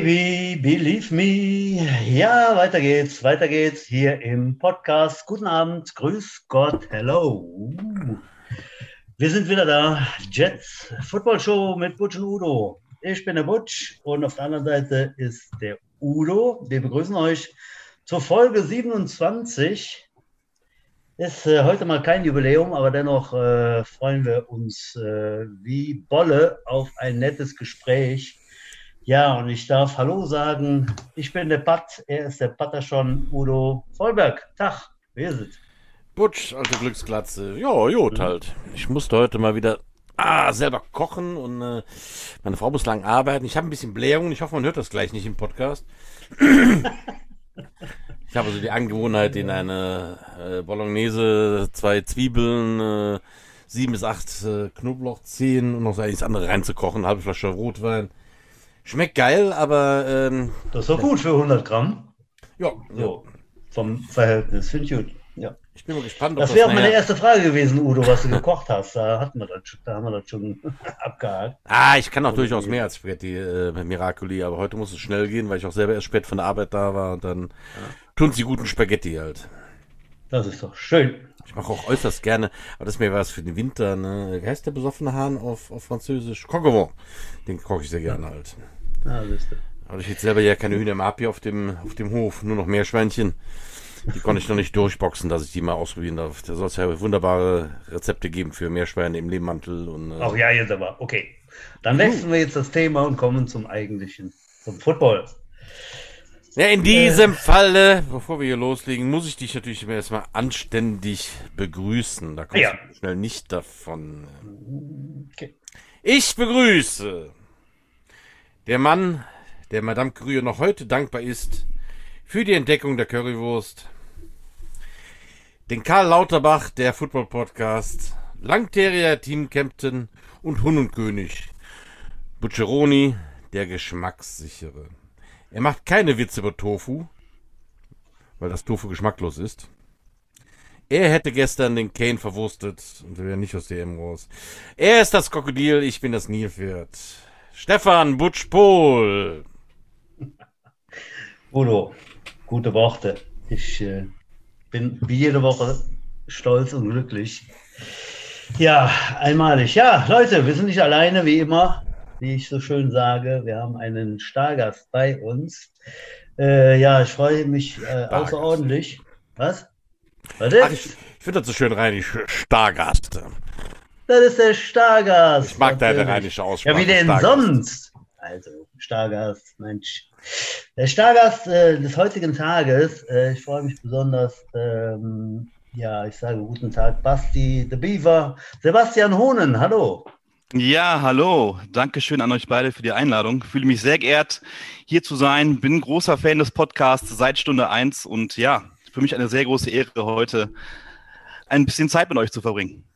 Baby, believe me. Ja, weiter geht's, weiter geht's hier im Podcast. Guten Abend, grüß Gott, hello. Wir sind wieder da. Jets Football Show mit Butch und Udo. Ich bin der Butch und auf der anderen Seite ist der Udo. Wir begrüßen euch zur Folge 27. Ist äh, heute mal kein Jubiläum, aber dennoch äh, freuen wir uns äh, wie Bolle auf ein nettes Gespräch ja, und ich darf Hallo sagen. Ich bin der Pat, er ist der Patter schon, Udo Vollberg. Tag, wer ist es? Butsch, alte Glücksglatze. Ja, gut halt. Ich musste heute mal wieder ah, selber kochen und äh, meine Frau muss lang arbeiten. Ich habe ein bisschen Blähung. Ich hoffe, man hört das gleich nicht im Podcast. ich habe also die Angewohnheit, in eine äh, Bolognese zwei Zwiebeln, äh, sieben bis acht äh, Knoblauchzehen und noch so einiges andere reinzukochen, eine halbe Flasche Rotwein. Schmeckt geil, aber. Ähm, das ist doch gut für 100 Gramm. Ja. So, vom Verhältnis. Finde ich gut. Ja. Ich bin mal gespannt. das wäre auch meine erste Frage gewesen, Udo, was du gekocht hast. Da, hatten wir das, da haben wir das schon abgehakt. Ah, ich kann auch durchaus mehr als Spaghetti äh, Miracoli, aber heute muss es schnell gehen, weil ich auch selber erst spät von der Arbeit da war und dann ja. tun sie guten Spaghetti halt. Das ist doch schön. Ich mache auch äußerst gerne, aber das ist mir was für den Winter, ne? Wie heißt der besoffene Hahn auf, auf Französisch? Coquevent. Den koche ich sehr gerne halt. Siehst du. Aber ich jetzt selber ja keine Hühner mehr ab hier auf dem, auf dem Hof, nur noch Meerschweinchen. Die konnte ich noch nicht durchboxen, dass ich die mal ausprobieren darf. Da soll es ja wunderbare Rezepte geben für Meerschweine im Lehmmantel. Und, äh Ach ja, jetzt aber. Okay. Dann wechseln wir jetzt das Thema und kommen zum eigentlichen, zum Football. Ja, in diesem äh. Falle, bevor wir hier loslegen, muss ich dich natürlich erstmal anständig begrüßen. Da kommst ja. du schnell nicht davon. Okay. Ich begrüße der Mann, der Madame Curie noch heute dankbar ist für die Entdeckung der Currywurst. Den Karl Lauterbach, der Football Podcast, Langterrier, Team Captain und Hund und König. Bucceroni, der Geschmackssichere. Er macht keine Witze über Tofu, weil das Tofu geschmacklos ist. Er hätte gestern den Kane verwurstet und wäre nicht aus der M raus. Er ist das Krokodil, ich bin das Nilpferd. Stefan Butsch-Pohl. Udo, gute Worte. Ich äh, bin wie jede Woche stolz und glücklich. Ja, einmalig. Ja, Leute, wir sind nicht alleine, wie immer, wie ich so schön sage. Wir haben einen Stargast bei uns. Äh, ja, ich freue mich äh, außerordentlich. Was? Was Ach, ich, ich finde das so schön rein, ich Stargast. Das ist der Stargast. Ich mag deine rheinische Aussprache. Ja, wie denn Stargast. sonst? Also, Stargast, Mensch. Der Stargast äh, des heutigen Tages, äh, ich freue mich besonders, ähm, ja, ich sage guten Tag, Basti the Beaver, Sebastian Hohnen, hallo. Ja, hallo. Dankeschön an euch beide für die Einladung. Fühle mich sehr geehrt, hier zu sein. Bin großer Fan des Podcasts seit Stunde 1 und ja, für mich eine sehr große Ehre, heute ein bisschen Zeit mit euch zu verbringen.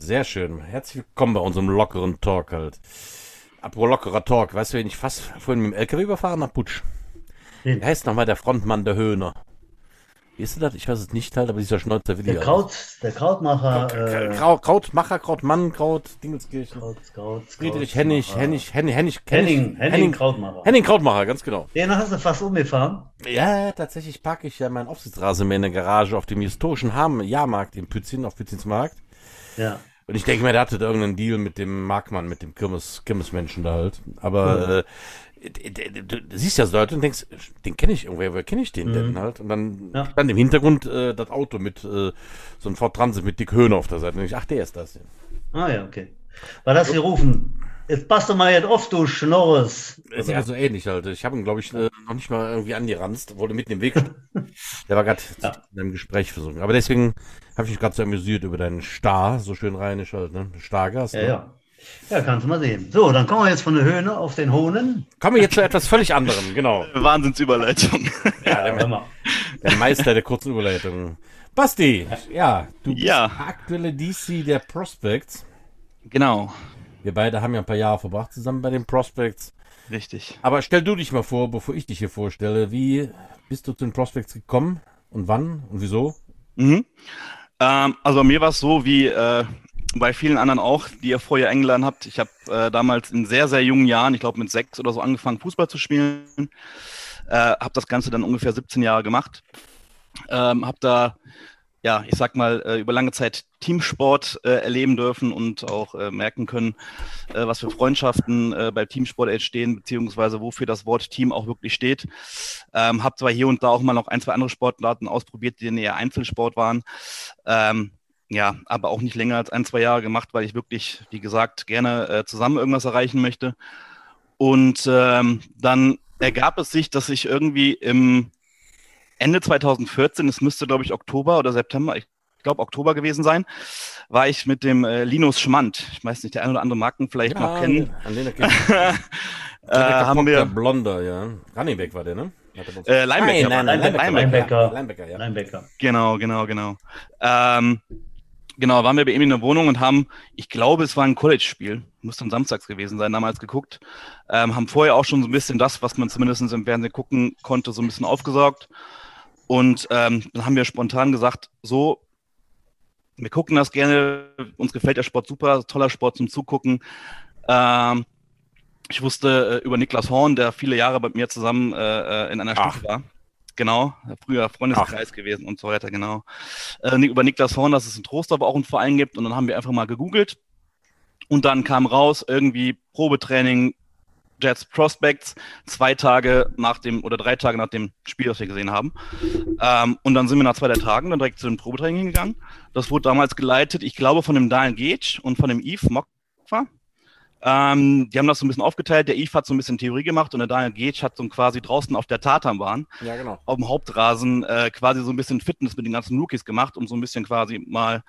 Sehr schön. Herzlich willkommen bei unserem lockeren Talk halt. Apropos lockerer Talk. Weißt du, wen ich fast vorhin mit dem LKW überfahren habe? Putsch. Wen? Wie heißt nochmal der Frontmann der Höhner? Wie ist das? Ich weiß es nicht halt, aber dieser Schnäuzer Willi. Der Kraut, der Krautmacher. Kraut, äh, Kraut, Krautmacher, Krautmann, Kraut, Dingenskirchen. Kraut, Kraut, Friedrich Hennig, Hennig, Hennig, Hennig, Henning, Henning, Krautmacher. Henning Krautmacher, ganz genau. Den hast du fast umgefahren? Ja, tatsächlich parke ich ja meinen Aufsichtsrasen in der Garage auf dem historischen Jahrmarkt in Pützin, auf Pützins Markt. Ja. Und ich denke mir, der hatte da irgendeinen Deal mit dem Markmann, mit dem Kirmes, Kirmesmenschen da halt. Aber mhm. äh, du, du, siehst ja so Leute und denkst, den kenne ich irgendwer, woher kenne ich den mhm. denn halt? Und dann ja. stand im Hintergrund äh, das Auto mit äh, so ein Ford Transit mit Dick Höhner auf der Seite. Und ich, ach, der ist das. Ah ja, okay. War das hier rufen? Jetzt passt doch mal jetzt auf, du Schnorres. Ist ja so ähnlich halt. Ich habe ihn, glaube ich, äh, noch nicht mal irgendwie angeranzt, wurde mitten im Weg. Der war gerade ja. in einem Gespräch versucht. Aber deswegen habe ich mich gerade so amüsiert über deinen Star, so schön rheinisch halt, ne? Stargast. Ja, ne? ja. Ja, kannst du mal sehen. So, dann kommen wir jetzt von der Höhne auf den Hohnen. Kommen wir jetzt zu etwas völlig anderem, genau. Wahnsinnsüberleitung. Ja, der, der Meister der kurzen Überleitung. Basti, ja, du bist ja. aktuelle DC der Prospects. Genau. Wir beide haben ja ein paar Jahre verbracht zusammen bei den Prospects. Richtig. Aber stell du dich mal vor, bevor ich dich hier vorstelle. Wie bist du zu den Prospects gekommen und wann und wieso? Mhm. Ähm, also bei mir war es so, wie äh, bei vielen anderen auch, die ihr vorher eingeladen habt. Ich habe äh, damals in sehr, sehr jungen Jahren, ich glaube mit sechs oder so, angefangen, Fußball zu spielen. Äh, habe das Ganze dann ungefähr 17 Jahre gemacht. Ähm, habe da, ja, ich sag mal, äh, über lange Zeit Teamsport äh, erleben dürfen und auch äh, merken können, was für Freundschaften bei Teamsport entstehen, beziehungsweise wofür das Wort Team auch wirklich steht. Ähm, habe zwar hier und da auch mal noch ein, zwei andere Sportarten ausprobiert, die eher Einzelsport waren. Ähm, ja, aber auch nicht länger als ein, zwei Jahre gemacht, weil ich wirklich, wie gesagt, gerne äh, zusammen irgendwas erreichen möchte. Und ähm, dann ergab es sich, dass ich irgendwie im Ende 2014, es müsste, glaube ich, Oktober oder September, ich glaube Oktober gewesen sein, war ich mit dem äh, Linus Schmand, ich weiß nicht, der ein oder andere Marken vielleicht ja, noch kennen. An den äh, haben wir Blonder, ja. Running war der, ne? Äh, Linebacker. Nein, nein, Linebacker. Linebacker. Linebacker, ja. Linebacker. Genau, genau, genau. Ähm, Genau, waren wir bei ihm in der Wohnung und haben, ich glaube, es war ein College-Spiel, muss dann samstags gewesen sein, damals geguckt. Ähm, haben vorher auch schon so ein bisschen das, was man zumindest im Fernsehen gucken konnte, so ein bisschen aufgesaugt. Und ähm, dann haben wir spontan gesagt, so, wir gucken das gerne, uns gefällt der Sport super, toller Sport zum Zugucken. Ähm, ich wusste äh, über Niklas Horn, der viele Jahre bei mir zusammen äh, äh in einer Stufe war. Genau, früher Freundeskreis Ach. gewesen und so weiter, genau. Äh, über Niklas Horn, dass es in Trostorf auch einen Verein gibt und dann haben wir einfach mal gegoogelt und dann kam raus, irgendwie Probetraining Jets Prospects, zwei Tage nach dem oder drei Tage nach dem Spiel, das wir gesehen haben. Ähm, und dann sind wir nach zwei der Tagen dann direkt zu dem Probetraining gegangen. Das wurde damals geleitet, ich glaube, von dem Daniel Gage und von dem Yves Mokfa. Ähm, die haben das so ein bisschen aufgeteilt. Der Yves hat so ein bisschen Theorie gemacht und der Daniel Gage hat so quasi draußen auf der Tatanbahn, ja, genau. auf dem Hauptrasen, äh, quasi so ein bisschen Fitness mit den ganzen Rookies gemacht, um so ein bisschen quasi mal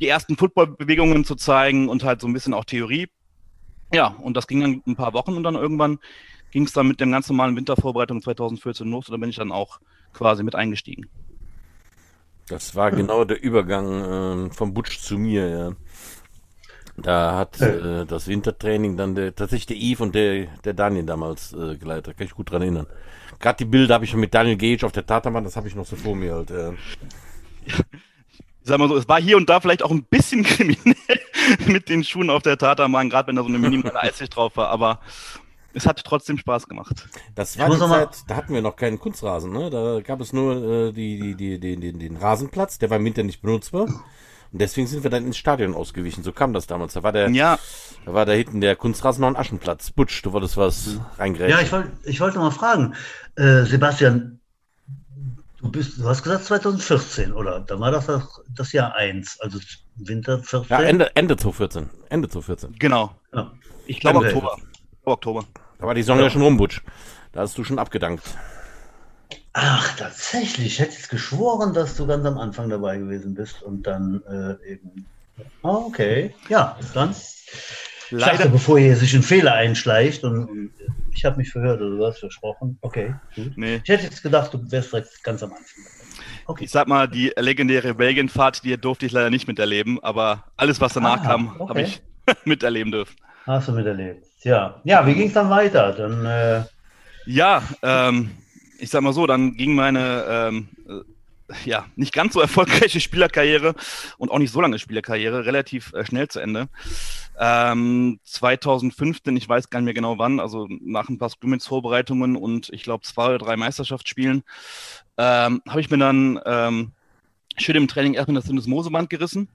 die ersten Footballbewegungen zu zeigen und halt so ein bisschen auch Theorie. Ja, und das ging dann ein paar Wochen und dann irgendwann ging es dann mit dem ganz normalen Wintervorbereitung 2014 los und da bin ich dann auch quasi mit eingestiegen. Das war genau der Übergang äh, vom Butch zu mir, ja. Da hat äh, das Wintertraining dann der, tatsächlich der Yves und der, der Daniel damals äh, geleitet. Da kann ich gut dran erinnern. Gerade die Bilder habe ich schon mit Daniel Gage auf der Tatermann, das habe ich noch so vor mir halt. Äh. Ich sag mal so, es war hier und da vielleicht auch ein bisschen kriminell mit den Schuhen auf der Tatermann, gerade wenn da so eine minimale Eisicht drauf war, aber es hat trotzdem Spaß gemacht. Das war die Zeit, da hatten wir noch keinen Kunstrasen, ne? Da gab es nur äh, die, die, die, die, den Rasenplatz, der war im Winter nicht benutzbar. Und deswegen sind wir dann ins Stadion ausgewichen. So kam das damals. Da war der, ja. da war da hinten der Kunstrasen noch ein Aschenplatz. Butsch, du wolltest was mhm. reingreifen. Ja, ich wollte, ich wollte mal fragen, äh, Sebastian, du bist, du hast gesagt 2014, oder? Da war das das Jahr 1, also Winter 14. Ja, Ende, Ende 2014. Ende 2014. Genau. Ja. Ich glaube Oktober. Oktober. Da war die Sonne ja. schon rum, Butsch. Da hast du schon abgedankt. Ach, tatsächlich. Ich hätte jetzt geschworen, dass du ganz am Anfang dabei gewesen bist und dann äh, eben. Oh, okay. Ja, dann. Leider. Ich dachte, bevor hier sich ein Fehler einschleicht und ich habe mich verhört oder du hast versprochen. Okay, gut. Nee. Ich hätte jetzt gedacht, du wärst direkt ganz am Anfang. Okay. Ich sag mal, die legendäre Belgienfahrt, die durfte ich leider nicht miterleben, aber alles, was danach ah, kam, okay. habe ich miterleben dürfen. Hast du miterlebt. Ja, ja wie ging es dann weiter? Dann, äh... Ja, ähm, ich sag mal so, dann ging meine ähm, äh, ja nicht ganz so erfolgreiche Spielerkarriere und auch nicht so lange Spielerkarriere relativ äh, schnell zu Ende. Ähm, 2015, ich weiß gar nicht mehr genau wann, also nach ein paar Scrimmage-Vorbereitungen und ich glaube zwei oder drei Meisterschaftsspielen, ähm, habe ich mir dann ähm, schön im Training erstmal das Syndesmoseband gerissen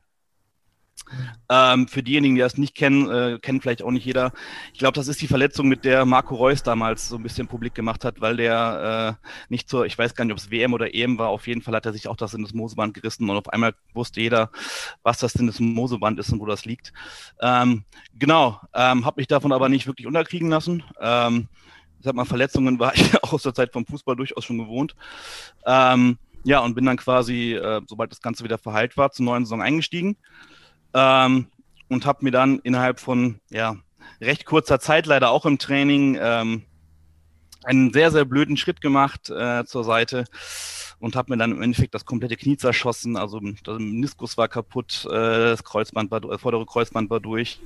ähm, für diejenigen, die das nicht kennen, äh, kennt vielleicht auch nicht jeder. Ich glaube, das ist die Verletzung, mit der Marco Reus damals so ein bisschen publik gemacht hat, weil der äh, nicht zur, ich weiß gar nicht, ob es WM oder EM war, auf jeden Fall hat er sich auch das in das Moseband gerissen und auf einmal wusste jeder, was das in das Moseband ist und wo das liegt. Ähm, genau, ähm, habe mich davon aber nicht wirklich unterkriegen lassen. Ähm, ich sag mal, Verletzungen war ich auch aus der Zeit vom Fußball durchaus schon gewohnt. Ähm, ja, und bin dann quasi, äh, sobald das Ganze wieder verheilt war, zur neuen Saison eingestiegen. Ähm, und habe mir dann innerhalb von ja, recht kurzer Zeit, leider auch im Training, ähm, einen sehr, sehr blöden Schritt gemacht äh, zur Seite und habe mir dann im Endeffekt das komplette Knie zerschossen. Also der Meniskus war kaputt, äh, das Kreuzband war, das vordere Kreuzband war durch,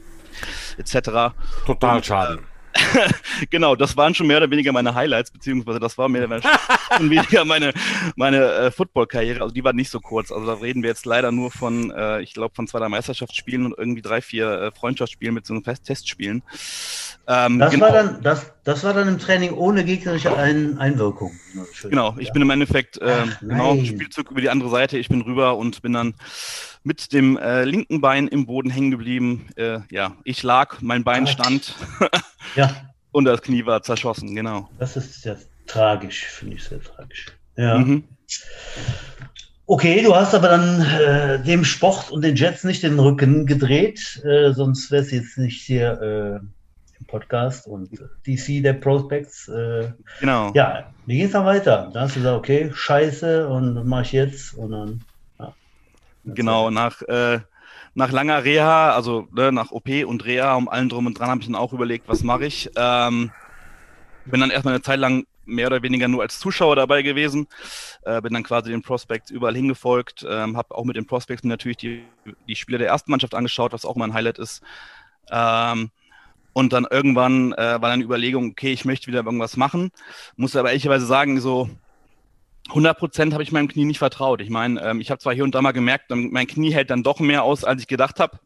etc. Total und, schade. genau, das waren schon mehr oder weniger meine Highlights, beziehungsweise das war mehr oder weniger meine, meine äh, Football-Karriere. Also die war nicht so kurz. Also da reden wir jetzt leider nur von, äh, ich glaube, von zwei, drei Meisterschaftsspielen und irgendwie drei, vier äh, Freundschaftsspielen mit so einem Testspielen. Ähm, das, genau. war dann, das, das war dann im Training ohne gegnerische Ein Einwirkung. Schön. Genau, ich ja. bin im Endeffekt äh, Ach, genau Spielzug über die andere Seite. Ich bin rüber und bin dann mit dem äh, linken Bein im Boden hängen geblieben. Äh, ja, ich lag, mein Bein stand. ja. Und das Knie war zerschossen, genau. Das ist sehr tragisch, finde ich sehr tragisch. Ja. Mhm. Okay, du hast aber dann äh, dem Sport und den Jets nicht den Rücken gedreht, äh, sonst wäre es jetzt nicht hier äh, Podcast und DC der Prospects. Äh, genau. Ja, wie geht es dann weiter? Da hast du gesagt, okay, scheiße und was mache ich jetzt? Und dann Genau, nach, äh, nach langer Reha, also ne, nach OP und Reha, um allen drum und dran, habe ich dann auch überlegt, was mache ich. Ähm, bin dann erstmal eine Zeit lang mehr oder weniger nur als Zuschauer dabei gewesen, äh, bin dann quasi den Prospects überall hingefolgt, ähm, habe auch mit den Prospects natürlich die, die Spiele der ersten Mannschaft angeschaut, was auch mein Highlight ist. Ähm, und dann irgendwann äh, war dann die Überlegung, okay, ich möchte wieder irgendwas machen. Muss aber ehrlicherweise sagen, so 100 Prozent habe ich meinem Knie nicht vertraut. Ich meine, ähm, ich habe zwar hier und da mal gemerkt, mein Knie hält dann doch mehr aus, als ich gedacht habe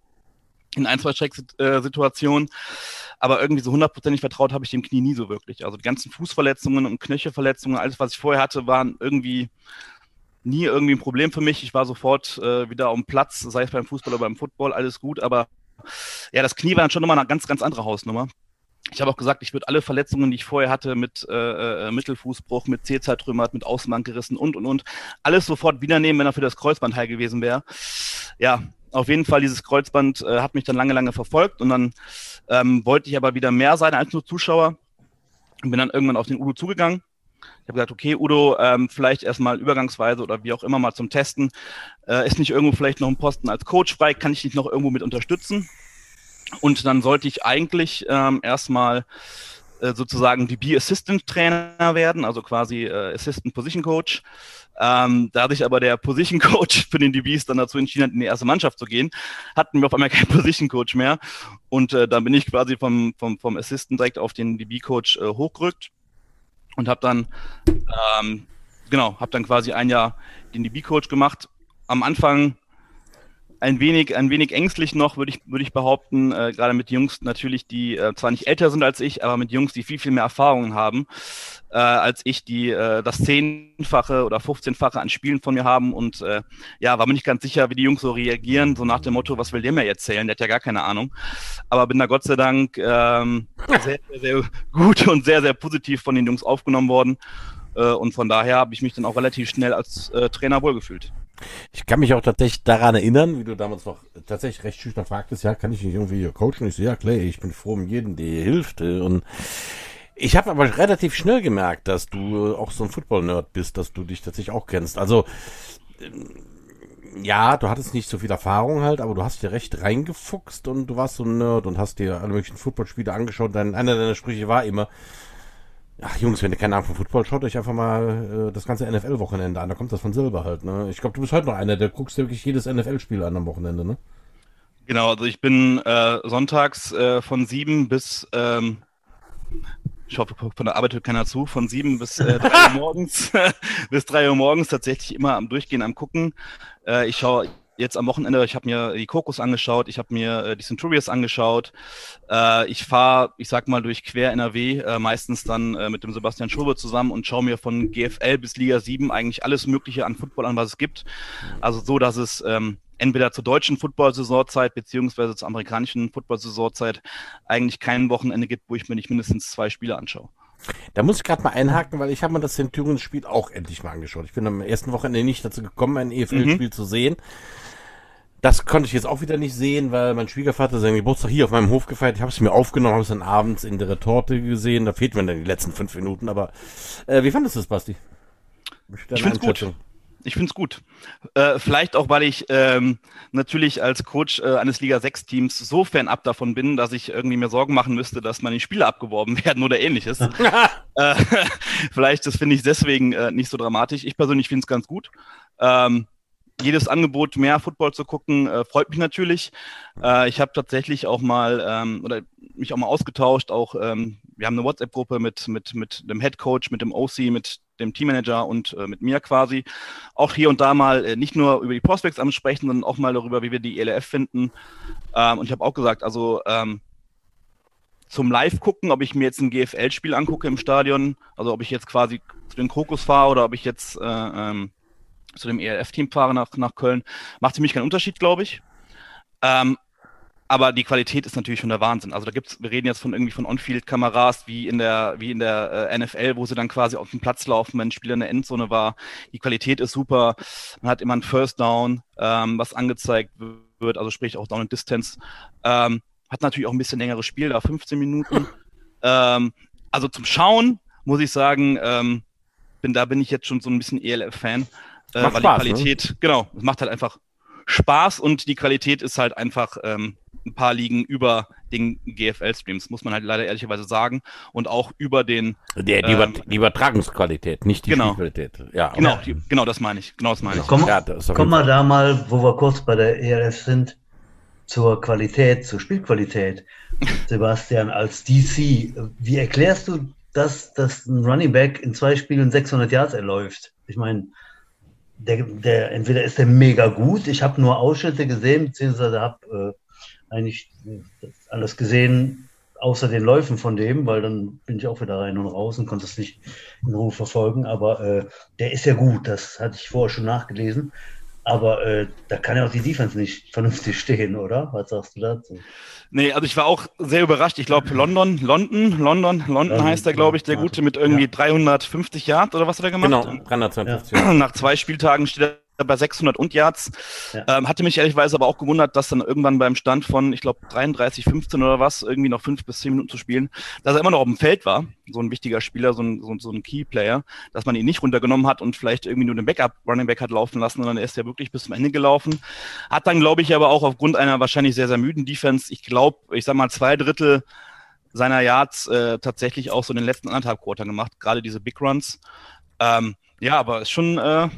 in ein, zwei Schrecksituationen. Aber irgendwie so hundertprozentig vertraut habe ich dem Knie nie so wirklich. Also die ganzen Fußverletzungen und Knöchelverletzungen, alles, was ich vorher hatte, waren irgendwie nie irgendwie ein Problem für mich. Ich war sofort äh, wieder am Platz, sei es beim Fußball oder beim Football, alles gut. Aber ja, das Knie war dann schon nochmal eine ganz, ganz andere Hausnummer. Ich habe auch gesagt, ich würde alle Verletzungen, die ich vorher hatte, mit äh, äh Mittelfußbruch, mit C-Zeitrümmert, mit Außenband gerissen und, und, und, alles sofort wiedernehmen, wenn er für das Kreuzband heil gewesen wäre. Ja, auf jeden Fall, dieses Kreuzband äh, hat mich dann lange, lange verfolgt und dann ähm, wollte ich aber wieder mehr sein als nur Zuschauer und bin dann irgendwann auf den Udo zugegangen. Ich habe gesagt, okay, Udo, ähm, vielleicht erstmal übergangsweise oder wie auch immer mal zum Testen. Äh, ist nicht irgendwo vielleicht noch ein Posten als Coach frei? Kann ich dich noch irgendwo mit unterstützen? Und dann sollte ich eigentlich ähm, erstmal äh, sozusagen DB Assistant Trainer werden, also quasi äh, Assistant Position Coach. Ähm, da sich aber der Position Coach für den DBs dann dazu entschieden hat, in die erste Mannschaft zu gehen, hatten wir auf einmal keinen Position Coach mehr. Und äh, dann bin ich quasi vom, vom, vom Assistant direkt auf den DB Coach äh, hochgerückt und habe dann, ähm, genau, habe dann quasi ein Jahr den DB Coach gemacht. Am Anfang ein wenig, ein wenig ängstlich noch, würde ich, würde ich behaupten, äh, gerade mit Jungs natürlich, die äh, zwar nicht älter sind als ich, aber mit Jungs, die viel, viel mehr Erfahrungen haben äh, als ich, die äh, das Zehnfache oder 15-fache an Spielen von mir haben und äh, ja, war mir nicht ganz sicher, wie die Jungs so reagieren, so nach dem Motto, was will der mir erzählen, der hat ja gar keine Ahnung, aber bin da Gott sei Dank ähm, sehr, sehr, sehr gut und sehr, sehr positiv von den Jungs aufgenommen worden äh, und von daher habe ich mich dann auch relativ schnell als äh, Trainer wohlgefühlt. Ich kann mich auch tatsächlich daran erinnern, wie du damals noch tatsächlich recht schüchtern fragtest, ja, kann ich nicht irgendwie coachen? Ich so, ja, klar, ich bin froh um jeden, der hilft. Und ich habe aber relativ schnell gemerkt, dass du auch so ein Football-Nerd bist, dass du dich tatsächlich auch kennst. Also, ja, du hattest nicht so viel Erfahrung halt, aber du hast dir recht reingefuchst und du warst so ein Nerd und hast dir alle möglichen Footballspiele angeschaut. Dein, einer deiner Sprüche war immer, Ach Jungs, wenn ihr keine Ahnung von Football, schaut euch einfach mal äh, das ganze NFL-Wochenende an. Da kommt das von selber halt. Ne? Ich glaube, du bist heute noch einer, der guckst dir wirklich jedes NFL-Spiel an am Wochenende, ne? Genau, also ich bin äh, sonntags äh, von sieben bis, ähm, ich hoffe, von der Arbeit hört keiner zu, von sieben bis äh, drei Uhr morgens, bis drei Uhr morgens tatsächlich immer am Durchgehen, am Gucken. Äh, ich schaue jetzt am Wochenende, ich habe mir die Kokos angeschaut, ich habe mir äh, die Centurions angeschaut. Äh, ich fahre, ich sag mal, durch quer NRW, äh, meistens dann äh, mit dem Sebastian Schurbe zusammen und schaue mir von GFL bis Liga 7 eigentlich alles Mögliche an Football an, was es gibt. Also so, dass es ähm, entweder zur deutschen Football-Saisonzeit beziehungsweise zur amerikanischen Football-Saisonzeit eigentlich kein Wochenende gibt, wo ich mir nicht mindestens zwei Spiele anschaue. Da muss ich gerade mal einhaken, weil ich habe mir das Centurions-Spiel auch endlich mal angeschaut. Ich bin am ersten Wochenende nicht dazu gekommen, ein EFL-Spiel mhm. zu sehen. Das konnte ich jetzt auch wieder nicht sehen, weil mein Schwiegervater seinen Geburtstag hier auf meinem Hof gefeiert. Ich habe es mir aufgenommen, habe es dann abends in der Retorte gesehen. Da fehlt mir dann die letzten fünf Minuten. Aber äh, wie fandest du es, Basti? Ich finde es gut. Ich finde es gut. Äh, vielleicht auch, weil ich ähm, natürlich als Coach äh, eines Liga 6 Teams so fernab davon bin, dass ich irgendwie mir Sorgen machen müsste, dass meine Spiele abgeworben werden oder ähnliches. äh, vielleicht, das finde ich deswegen äh, nicht so dramatisch. Ich persönlich finde es ganz gut. Ähm, jedes Angebot, mehr Football zu gucken, äh, freut mich natürlich. Äh, ich habe tatsächlich auch mal ähm, oder mich auch mal ausgetauscht. Auch ähm, wir haben eine WhatsApp-Gruppe mit mit mit dem Head Coach, mit dem OC, mit dem Teammanager und äh, mit mir quasi. Auch hier und da mal äh, nicht nur über die Prospects ansprechen, sondern auch mal darüber, wie wir die ELF finden. Ähm, und ich habe auch gesagt, also ähm, zum Live gucken, ob ich mir jetzt ein GFL-Spiel angucke im Stadion, also ob ich jetzt quasi zu den Krokus fahre oder ob ich jetzt äh, ähm, zu dem ELF-Team fahre nach, nach Köln, macht für mich keinen Unterschied, glaube ich. Ähm, aber die Qualität ist natürlich schon der Wahnsinn. Also da gibt's, wir reden jetzt von irgendwie von On-Field-Kameras wie in der, wie in der äh, NFL, wo sie dann quasi auf dem Platz laufen, wenn ein Spieler in der Endzone war. Die Qualität ist super. Man hat immer ein First Down, ähm, was angezeigt wird, also sprich auch Down and Distance. Ähm, hat natürlich auch ein bisschen längeres Spiel, da 15 Minuten. ähm, also zum Schauen muss ich sagen, ähm, bin, da bin ich jetzt schon so ein bisschen ELF-Fan. Äh, weil Spaß, die ne? Qualität, ne? genau, es macht halt einfach Spaß und die Qualität ist halt einfach ähm, ein paar Ligen über den GFL-Streams, muss man halt leider ehrlicherweise sagen. Und auch über den. Der, die, ähm, die Übertragungsqualität, nicht die genau, Spielqualität. Ja, genau, die, genau, das meine ich. Genau das meine ich. Komm, ja, komm mal da mal, wo wir kurz bei der ELF sind, zur Qualität, zur Spielqualität. Sebastian, als DC, wie erklärst du das, dass ein Running Back in zwei Spielen 600 Yards erläuft? Ich meine, der, der, entweder ist der mega gut, ich habe nur Ausschnitte gesehen, beziehungsweise habe äh, eigentlich alles gesehen, außer den Läufen von dem, weil dann bin ich auch wieder rein und raus und konnte es nicht in Ruhe verfolgen. Aber äh, der ist ja gut, das hatte ich vorher schon nachgelesen. Aber äh, da kann ja auch die Defense nicht vernünftig stehen, oder? Was sagst du dazu? Nee, also ich war auch sehr überrascht. Ich glaube, London, London, London, London heißt der, glaube ich, der Gute mit irgendwie ja. 350 Yards oder was hat er gemacht? Genau, 352 ja. Nach zwei Spieltagen steht er bei 600 und Yards. Ja. Ähm, hatte mich ehrlichweise aber auch gewundert, dass dann irgendwann beim Stand von, ich glaube, 33, 15 oder was, irgendwie noch fünf bis zehn Minuten zu spielen, dass er immer noch auf dem Feld war, so ein wichtiger Spieler, so ein, so, so ein Key-Player, dass man ihn nicht runtergenommen hat und vielleicht irgendwie nur den Backup-Running Back hat laufen lassen, sondern er ist ja wirklich bis zum Ende gelaufen. Hat dann, glaube ich, aber auch aufgrund einer wahrscheinlich sehr, sehr müden Defense, ich glaube, ich sag mal, zwei Drittel seiner Yards äh, tatsächlich auch so in den letzten anderthalb Quarter gemacht, gerade diese Big Runs. Ähm, ja, aber ist schon, äh,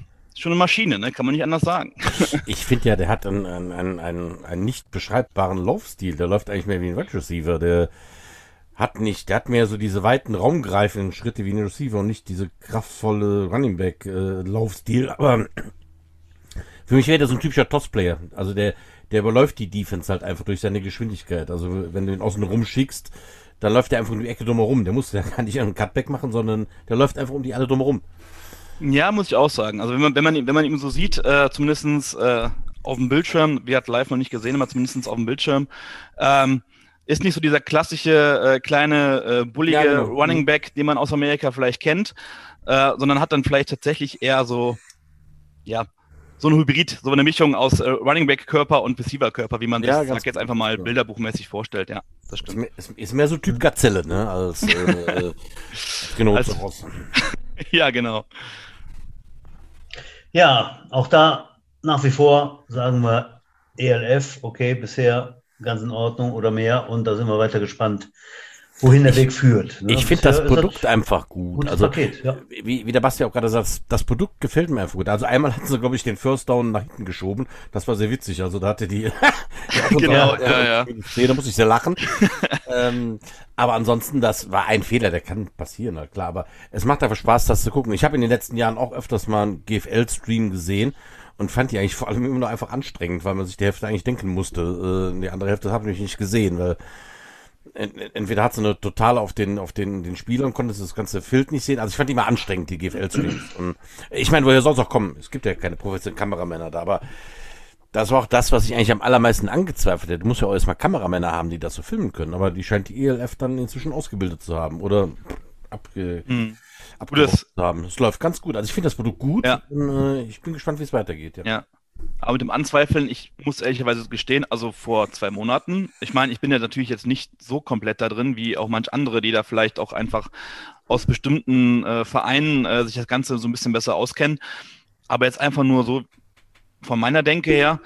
schon eine Maschine, ne? kann man nicht anders sagen. ich finde ja, der hat einen, einen, einen, einen nicht beschreibbaren Laufstil. Der läuft eigentlich mehr wie ein Wide Receiver. Der hat nicht, der hat mehr so diese weiten, raumgreifenden Schritte wie ein Receiver und nicht diese kraftvolle Running Back äh, Laufstil. Aber für mich wäre der so ein typischer Toss-Player. Also der, der überläuft die Defense halt einfach durch seine Geschwindigkeit. Also wenn du ihn außen rumschickst, dann läuft er einfach um die Ecke drumherum. Der muss ja gar nicht einen Cutback machen, sondern der läuft einfach um die alle drumherum. Ja, muss ich auch sagen. Also wenn man, wenn man, wenn man ihn so sieht, äh, zumindest äh, auf dem Bildschirm, wir hat live noch nicht gesehen, aber zumindest auf dem Bildschirm, ähm, ist nicht so dieser klassische äh, kleine äh, bullige ja, genau. Running Back, den man aus Amerika vielleicht kennt, äh, sondern hat dann vielleicht tatsächlich eher so, ja, so ein Hybrid, so eine Mischung aus äh, Running Back Körper und Receiver Körper, wie man ja, das jetzt einfach mal bilderbuchmäßig vorstellt. Ja, das stimmt. Ist, ist mehr so Typ Gazelle, ne, als äh, äh genau als, Ja, genau. Ja, auch da nach wie vor sagen wir ELF, okay, bisher ganz in Ordnung oder mehr. Und da sind wir weiter gespannt, wohin der ich, Weg führt. Ne? Ich finde das Produkt einfach gut. Also, Paket, ja. wie, wie der Basti auch gerade sagt, das Produkt gefällt mir einfach gut. Also einmal hatten sie, glaube ich, den First Down nach hinten geschoben. Das war sehr witzig. Also da hatte die, die genau, ja, ja. ja. Da muss ich sehr lachen. ähm, aber ansonsten, das war ein Fehler, der kann passieren, halt klar. Aber es macht einfach Spaß, das zu gucken. Ich habe in den letzten Jahren auch öfters mal einen GFL-Stream gesehen und fand die eigentlich vor allem immer nur einfach anstrengend, weil man sich die Hälfte eigentlich denken musste. Äh, die andere Hälfte habe ich nicht gesehen, weil entweder hat sie eine total auf den, auf den, den Spielern, konnte das ganze Bild nicht sehen. Also ich fand die immer anstrengend, die GFL-Streams. Und ich meine, woher soll es auch kommen? Es gibt ja keine professionellen Kameramänner da, aber das war auch das, was ich eigentlich am allermeisten angezweifelt hätte. Du musst ja auch erstmal Kameramänner haben, die das so filmen können. Aber die scheint die ELF dann inzwischen ausgebildet zu haben oder abge, mhm. zu haben. Es läuft ganz gut. Also ich finde das Produkt gut. Ja. Und, äh, ich bin gespannt, wie es weitergeht. Ja. ja. Aber mit dem Anzweifeln, ich muss ehrlicherweise gestehen, also vor zwei Monaten, ich meine, ich bin ja natürlich jetzt nicht so komplett da drin, wie auch manch andere, die da vielleicht auch einfach aus bestimmten äh, Vereinen äh, sich das Ganze so ein bisschen besser auskennen. Aber jetzt einfach nur so von meiner Denke her,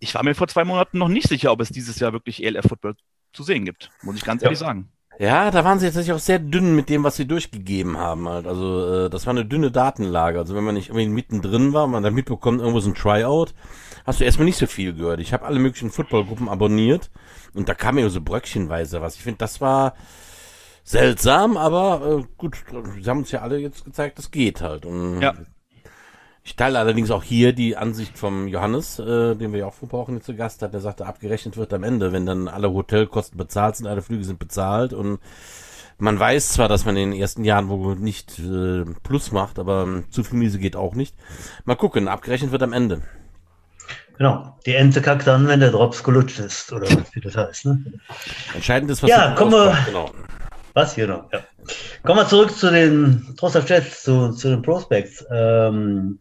ich war mir vor zwei Monaten noch nicht sicher, ob es dieses Jahr wirklich ELF-Football zu sehen gibt, muss ich ganz ja. ehrlich sagen. Ja, da waren sie jetzt auch sehr dünn mit dem, was sie durchgegeben haben halt. Also äh, das war eine dünne Datenlage. Also wenn man nicht irgendwie mittendrin war, man da mitbekommt, irgendwo so ein Tryout, hast du erstmal nicht so viel gehört. Ich habe alle möglichen Footballgruppen abonniert und da kam ja so bröckchenweise was. Ich finde, das war seltsam, aber äh, gut, sie haben uns ja alle jetzt gezeigt, das geht halt. Und ja. Ich teile allerdings auch hier die Ansicht vom Johannes, äh, den wir ja auch vor Wochen jetzt zu Gast hatten, der sagte, abgerechnet wird am Ende, wenn dann alle Hotelkosten bezahlt sind, alle Flüge sind bezahlt und man weiß zwar, dass man in den ersten Jahren wohl nicht äh, Plus macht, aber ähm, zu viel Miese geht auch nicht. Mal gucken, abgerechnet wird am Ende. Genau, die Ente kackt dann, wenn der Drops gelutscht ist, oder wie das heißt. Ne? Entscheidend ist, was Ja, kommen wir. Genau. Was hier noch? Ja. Kommen wir zurück zu den Trosser Jets, zu, zu den Prospects. Ähm,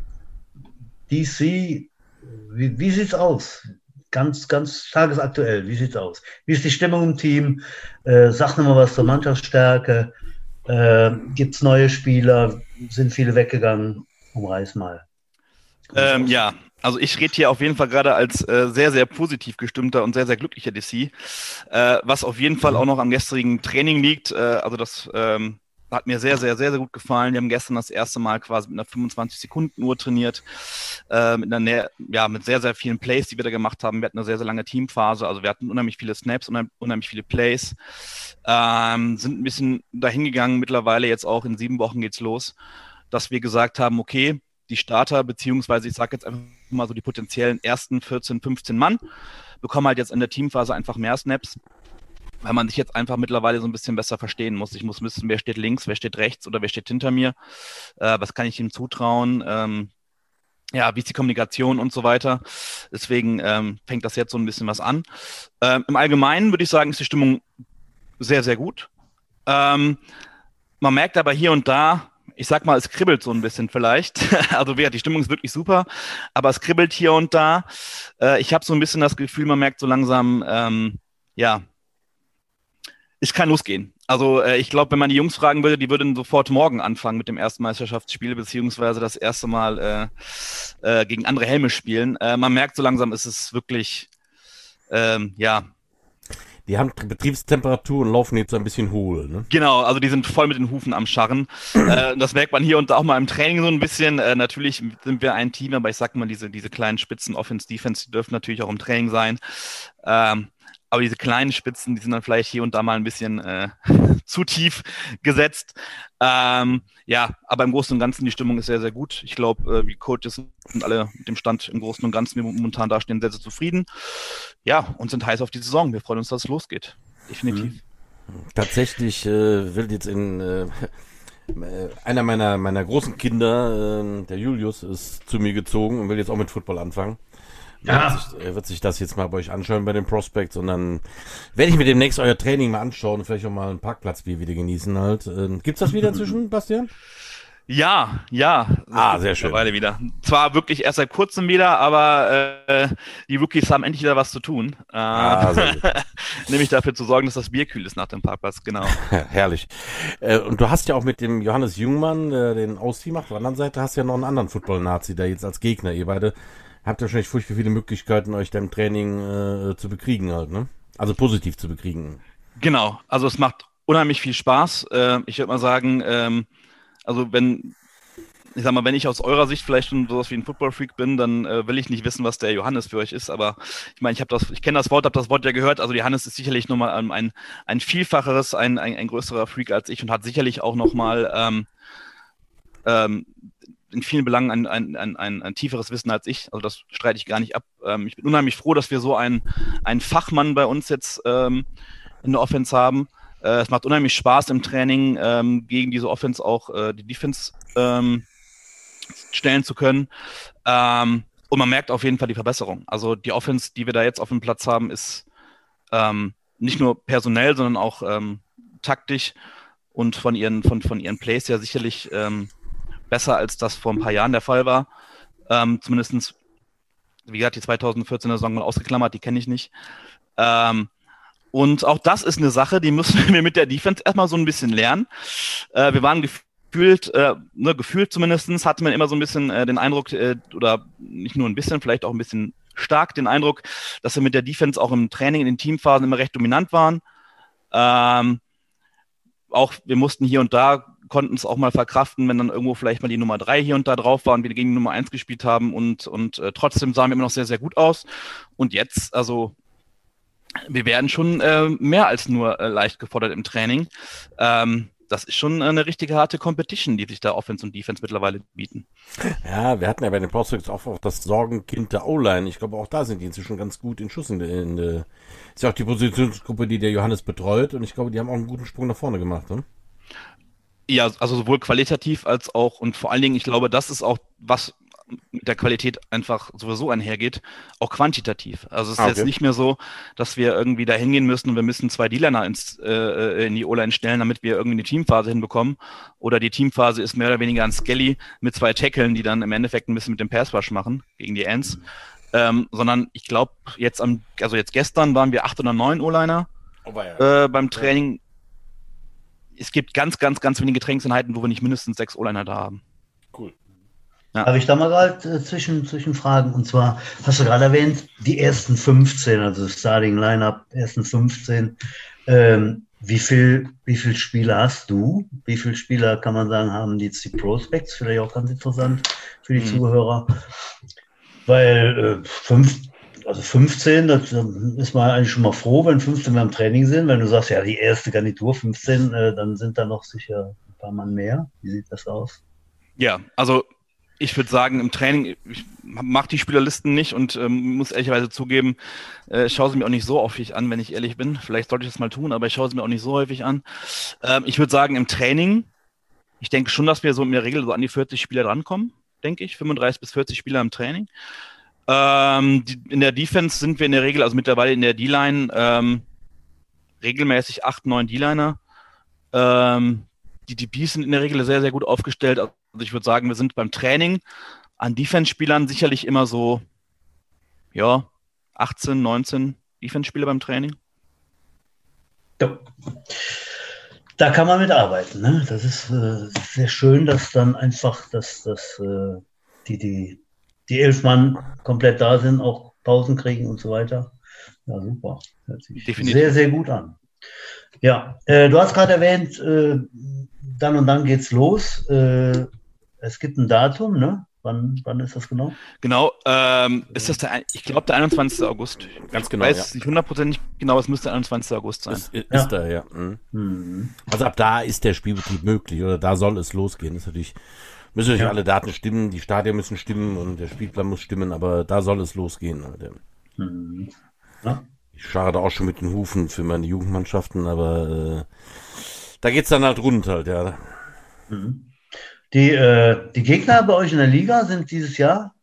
DC, wie, wie es aus? Ganz, ganz tagesaktuell, wie sieht es aus? Wie ist die Stimmung im Team? Äh, sag nochmal was zur Mannschaftsstärke. Äh, es neue Spieler? Sind viele weggegangen? Umreiß mal. Ähm, ja, also ich rede hier auf jeden Fall gerade als äh, sehr, sehr positiv gestimmter und sehr, sehr glücklicher DC, äh, was auf jeden Fall mhm. auch noch am gestrigen Training liegt. Äh, also das ähm, hat mir sehr, sehr, sehr, sehr gut gefallen. Wir haben gestern das erste Mal quasi mit einer 25-Sekunden-Uhr trainiert, äh, mit, einer, ja, mit sehr, sehr vielen Plays, die wir da gemacht haben. Wir hatten eine sehr, sehr lange Teamphase, also wir hatten unheimlich viele Snaps, unheimlich viele Plays, ähm, sind ein bisschen dahingegangen. Mittlerweile jetzt auch in sieben Wochen geht's los, dass wir gesagt haben, okay, die Starter, beziehungsweise ich sage jetzt einfach mal so die potenziellen ersten 14, 15 Mann, bekommen halt jetzt in der Teamphase einfach mehr Snaps weil man sich jetzt einfach mittlerweile so ein bisschen besser verstehen muss. Ich muss wissen, wer steht links, wer steht rechts oder wer steht hinter mir. Äh, was kann ich ihm zutrauen? Ähm, ja, wie ist die Kommunikation und so weiter. Deswegen ähm, fängt das jetzt so ein bisschen was an. Ähm, Im Allgemeinen würde ich sagen, ist die Stimmung sehr, sehr gut. Ähm, man merkt aber hier und da, ich sag mal, es kribbelt so ein bisschen vielleicht. also die Stimmung ist wirklich super, aber es kribbelt hier und da. Äh, ich habe so ein bisschen das Gefühl, man merkt so langsam, ähm, ja, es kann losgehen. Also äh, ich glaube, wenn man die Jungs fragen würde, die würden sofort morgen anfangen mit dem ersten Meisterschaftsspiel, beziehungsweise das erste Mal äh, äh, gegen andere Helme spielen. Äh, man merkt so langsam, ist es wirklich, ähm, ja. Die haben Betriebstemperatur und laufen jetzt ein bisschen hohl. Ne? Genau, also die sind voll mit den Hufen am Scharren. äh, das merkt man hier und da auch mal im Training so ein bisschen. Äh, natürlich sind wir ein Team, aber ich sag mal, diese, diese kleinen Spitzen, Offense, Defense, die dürfen natürlich auch im Training sein. Ähm, aber diese kleinen Spitzen, die sind dann vielleicht hier und da mal ein bisschen äh, zu tief gesetzt. Ähm, ja, aber im Großen und Ganzen die Stimmung ist sehr, sehr gut. Ich glaube, äh, die Coaches sind alle mit dem Stand im Großen und Ganzen, wie wir momentan dastehen, sehr, sehr zufrieden. Ja, und sind heiß auf die Saison. Wir freuen uns, dass es losgeht. Definitiv. Mhm. Tatsächlich äh, will jetzt in äh, einer meiner, meiner großen Kinder, äh, der Julius, ist zu mir gezogen und will jetzt auch mit Football anfangen. Ja. Wird sich, er wird sich das jetzt mal bei euch anschauen bei den Prospects und dann werde ich mir demnächst euer Training mal anschauen und vielleicht auch mal ein Parkplatzbier wieder genießen halt. Ähm, gibt's das wieder inzwischen, Bastian? Ja, ja. Ah, sehr schön. Mittlerweile wieder. Zwar wirklich erst seit kurzem wieder, aber äh, die Rookies haben endlich wieder was zu tun. Äh, ah, nämlich dafür zu sorgen, dass das Bier kühl ist nach dem Parkplatz, genau. Herrlich. Äh, und du hast ja auch mit dem Johannes Jungmann, der den Auszieh macht, auf der anderen Seite hast du ja noch einen anderen Football-Nazi, der jetzt als Gegner, ihr beide habt ihr wahrscheinlich furchtbar viele Möglichkeiten, euch da im Training äh, zu bekriegen halt, ne? Also positiv zu bekriegen. Genau, also es macht unheimlich viel Spaß. Äh, ich würde mal sagen, ähm, also wenn, ich sag mal, wenn ich aus eurer Sicht vielleicht schon sowas wie ein Football-Freak bin, dann äh, will ich nicht wissen, was der Johannes für euch ist. Aber ich meine, ich habe das, ich kenne das Wort, habe das Wort ja gehört. Also Johannes ist sicherlich nochmal ein, ein, ein vielfacheres, ein, ein, ein größerer Freak als ich und hat sicherlich auch nochmal ähm, ähm, in vielen Belangen ein, ein, ein, ein, ein tieferes Wissen als ich. Also das streite ich gar nicht ab. Ähm, ich bin unheimlich froh, dass wir so einen, einen Fachmann bei uns jetzt ähm, in der Offense haben. Äh, es macht unheimlich Spaß im Training, ähm, gegen diese Offense auch äh, die Defense ähm, stellen zu können. Ähm, und man merkt auf jeden Fall die Verbesserung. Also die Offense, die wir da jetzt auf dem Platz haben, ist ähm, nicht nur personell, sondern auch ähm, taktisch und von ihren, von, von ihren Plays ja sicherlich ähm, besser, als das vor ein paar Jahren der Fall war. Ähm, zumindest, wie gesagt, die 2014er Saison mal ausgeklammert, die kenne ich nicht. Ähm, und auch das ist eine Sache, die müssen wir mit der Defense erstmal so ein bisschen lernen. Äh, wir waren gefühlt, äh, ne, gefühlt zumindestens hatte man immer so ein bisschen äh, den Eindruck, äh, oder nicht nur ein bisschen, vielleicht auch ein bisschen stark den Eindruck, dass wir mit der Defense auch im Training in den Teamphasen immer recht dominant waren. Ähm, auch, wir mussten hier und da, konnten es auch mal verkraften, wenn dann irgendwo vielleicht mal die Nummer drei hier und da drauf war und wir gegen die Nummer eins gespielt haben und, und äh, trotzdem sahen wir immer noch sehr, sehr gut aus. Und jetzt, also wir werden schon äh, mehr als nur äh, leicht gefordert im Training. Ähm, das ist schon eine richtige harte Competition, die sich da Offense und Defense mittlerweile bieten. Ja, wir hatten ja bei den Prospects auch, auch das Sorgenkind der O-Line. Ich glaube, auch da sind die inzwischen ganz gut in Schuss. In, in, ist ja auch die Positionsgruppe, die der Johannes betreut. Und ich glaube, die haben auch einen guten Sprung nach vorne gemacht. Ne? Ja, also sowohl qualitativ als auch und vor allen Dingen, ich glaube, das ist auch was mit der Qualität einfach sowieso einhergeht, auch quantitativ. Also es ist ah, okay. jetzt nicht mehr so, dass wir irgendwie da hingehen müssen und wir müssen zwei D-Liner ins, äh, in die O-Line stellen, damit wir irgendwie eine Teamphase hinbekommen. Oder die Teamphase ist mehr oder weniger ein Skelly mit zwei Tackeln, die dann im Endeffekt ein bisschen mit dem Passwash machen gegen die Ends. Ähm, sondern ich glaube, jetzt am, also jetzt gestern waren wir acht oder neun O-Liner oh, ja. äh, beim Training. Es gibt ganz, ganz, ganz wenige Trainingseinheiten, wo wir nicht mindestens sechs O-Liner da haben. Ja. Habe ich da mal gerade äh, zwischen, Zwischenfragen? Und zwar hast du gerade erwähnt, die ersten 15, also Starting Lineup, ersten 15. Ähm, wie viel, wie viel Spieler hast du? Wie viele Spieler kann man sagen, haben jetzt die Prospects? Vielleicht auch ganz interessant für die mhm. Zuhörer. Weil äh, fünf, also 15, das ist man eigentlich schon mal froh, wenn 15 beim Training sind. Wenn du sagst, ja, die erste Garnitur 15, äh, dann sind da noch sicher ein paar Mann mehr. Wie sieht das aus? Ja, also ich würde sagen, im Training, ich mache die Spielerlisten nicht und ähm, muss ehrlicherweise zugeben, äh, schaue sie mir auch nicht so häufig an, wenn ich ehrlich bin. Vielleicht sollte ich das mal tun, aber ich schaue sie mir auch nicht so häufig an. Ähm, ich würde sagen, im Training, ich denke schon, dass wir so in der Regel so an die 40 Spieler drankommen, denke ich. 35 bis 40 Spieler im Training. Ähm, in der Defense sind wir in der Regel, also mittlerweile in der D-Line, ähm, regelmäßig 8, 9 D-Liner. Ähm, die DBs sind in der Regel sehr, sehr gut aufgestellt. Also ich würde sagen, wir sind beim Training an Defense-Spielern sicherlich immer so, ja, 18, 19 Defense-Spieler beim Training. Ja. Da kann man mitarbeiten. Ne? Das ist äh, sehr schön, dass dann einfach dass, dass, äh, die, die, die elf Mann komplett da sind, auch Pausen kriegen und so weiter. Ja, super. Hört sich Definitiv. sehr, sehr gut an. Ja, äh, du hast gerade erwähnt, äh, dann und dann geht's los. Äh, es gibt ein Datum, ne? Wann, wann ist das genau? Genau, ähm, ist das der, ich glaube, der 21. August. Ganz genau. Ich weiß ja. nicht hundertprozentig genau, es müsste der 21. August sein. Ist, ist ja. da, ja. Mhm. Mhm. Also ab da ist der Spielbetrieb möglich oder da soll es losgehen. Das ist natürlich, müssen natürlich ja. alle Daten stimmen, die Stadien müssen stimmen und der Spielplan muss stimmen, aber da soll es losgehen. Mhm. Ja. Ich schade auch schon mit den Hufen für meine Jugendmannschaften, aber äh, da es dann halt rund halt, ja. Mhm. Die, äh, die Gegner bei euch in der Liga sind dieses Jahr?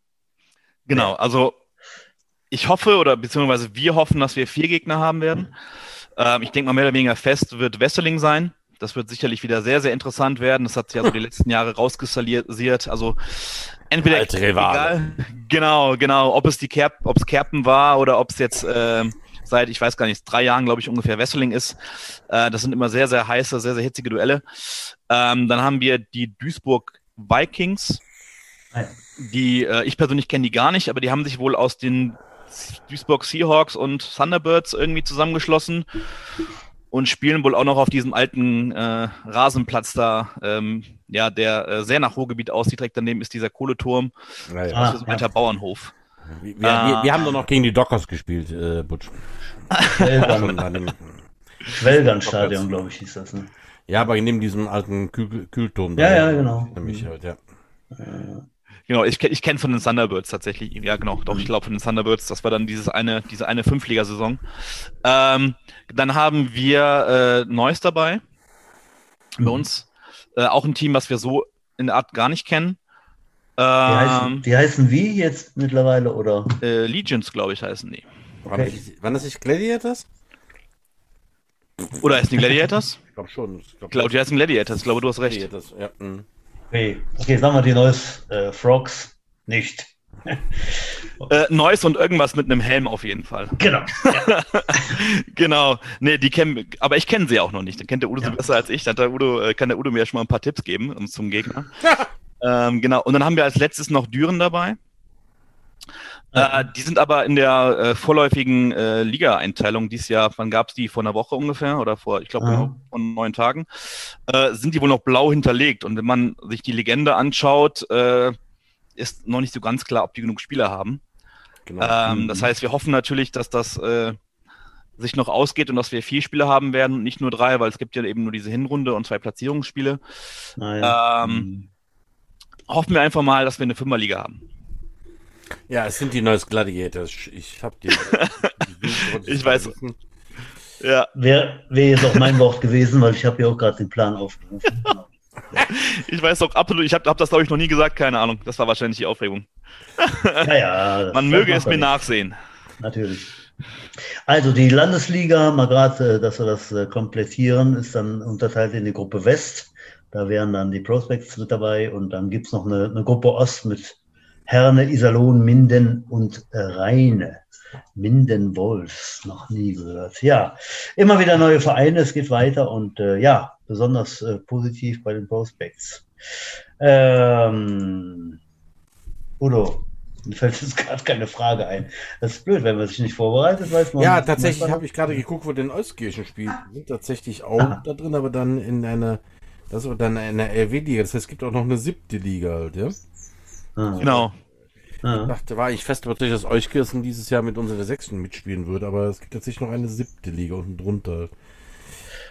Genau, also ich hoffe oder beziehungsweise wir hoffen, dass wir vier Gegner haben werden. Ähm, ich denke mal mehr oder weniger fest wird Wesseling sein. Das wird sicherlich wieder sehr, sehr interessant werden. Das hat sich ja so die letzten Jahre rauskristallisiert. Also entweder egal, genau, genau, ob es die Kerp, ob es Kerpen war oder ob es jetzt äh, seit, ich weiß gar nicht, drei Jahren, glaube ich, ungefähr Wesseling ist. Äh, das sind immer sehr, sehr heiße, sehr, sehr hitzige Duelle. Ähm, dann haben wir die Duisburg Vikings. Die, äh, ich persönlich kenne die gar nicht, aber die haben sich wohl aus den Duisburg Seahawks und Thunderbirds irgendwie zusammengeschlossen und spielen wohl auch noch auf diesem alten äh, Rasenplatz da, ähm, ja, der äh, sehr nach Ruhrgebiet aussieht. Direkt daneben ist dieser Kohleturm. Ja, ja. Das ist ein alter ja. Bauernhof. Wir, wir, ah. wir, wir, haben doch noch gegen die Dockers gespielt, äh, Butch. Schwelgernstadion, glaube ich, hieß das. Ne? Ja, aber neben diesem alten Kühl Kühlturm. Ja, ja, genau. Nämlich mhm. halt, ja. Genau, ich, ich kenne von den Thunderbirds tatsächlich. Ja, genau, doch, ich mhm. glaube von den Thunderbirds. Das war dann dieses eine, diese eine Fünfligasaison. Ähm, dann haben wir äh, Neues dabei. Mhm. Bei uns. Äh, auch ein Team, was wir so in der Art gar nicht kennen. Die, heißen, ähm, die heißen wie jetzt mittlerweile, oder? Äh, Legions, glaube ich, heißen die. Okay. Wann das nicht Gladiators? Oder heißen die Gladiators? ich glaube schon. Ich glaube, glaub, die heißen Gladiators. Ich glaube, du hast recht. Gladiators, ja. Mh. Okay, okay sagen wir die neues äh, Frogs nicht. äh, Neues und irgendwas mit einem Helm auf jeden Fall. Genau. Ja. genau. Nee, die kennen, aber ich kenne sie auch noch nicht. Dann kennt der Udo ja. sie besser als ich. Dann der Udo, äh, kann der Udo mir ja schon mal ein paar Tipps geben zum Gegner. Ähm, genau. Und dann haben wir als letztes noch Düren dabei. Äh, die sind aber in der äh, vorläufigen äh, Liga-Einteilung dieses Jahr, wann gab es die? Vor einer Woche ungefähr oder vor, ich glaube, genau, vor neun Tagen, äh, sind die wohl noch blau hinterlegt. Und wenn man sich die Legende anschaut, äh, ist noch nicht so ganz klar, ob die genug Spieler haben. Genau. Ähm, mhm. Das heißt, wir hoffen natürlich, dass das äh, sich noch ausgeht und dass wir vier Spiele haben werden und nicht nur drei, weil es gibt ja eben nur diese Hinrunde und zwei Platzierungsspiele. Ähm, mhm. Hoffen wir einfach mal, dass wir eine Fünferliga haben. Ja, es sind die Neues Gladiators. Ich habe die. die ich weiß. Ja. Wäre wär jetzt auch mein Wort gewesen, weil ich habe ja auch gerade den Plan aufgerufen. ich weiß doch absolut, ich habe hab das glaube ich noch nie gesagt, keine Ahnung. Das war wahrscheinlich die Aufregung. ja, ja. Man möge es mir nicht. nachsehen. Natürlich. Also die Landesliga, mal gerade, äh, dass wir das äh, komplettieren, ist dann unterteilt in die Gruppe West. Da wären dann die Prospects mit dabei und dann gibt es noch eine, eine, Gruppe Ost mit Herne, Iserlohn, Minden und Rheine. Minden Wolfs, noch nie gehört. Ja, immer wieder neue Vereine, es geht weiter und äh, ja, besonders äh, positiv bei den Prospects. Ähm, Udo, mir fällt jetzt gerade keine Frage ein. Das ist blöd, wenn man sich nicht vorbereitet, weiß man. Ja, tatsächlich habe ich gerade geguckt, wo den Euskirchen spielt. Die sind tatsächlich auch Aha. da drin, aber dann in einer, das ist dann in der RW-Liga. Das heißt, es gibt auch noch eine siebte Liga halt, ja? Ah. Genau. Ah. Ich dachte, war ich fest überzeugt, dass Euskirchen dieses Jahr mit unserer sechsten mitspielen wird, aber es gibt tatsächlich noch eine siebte Liga unten drunter.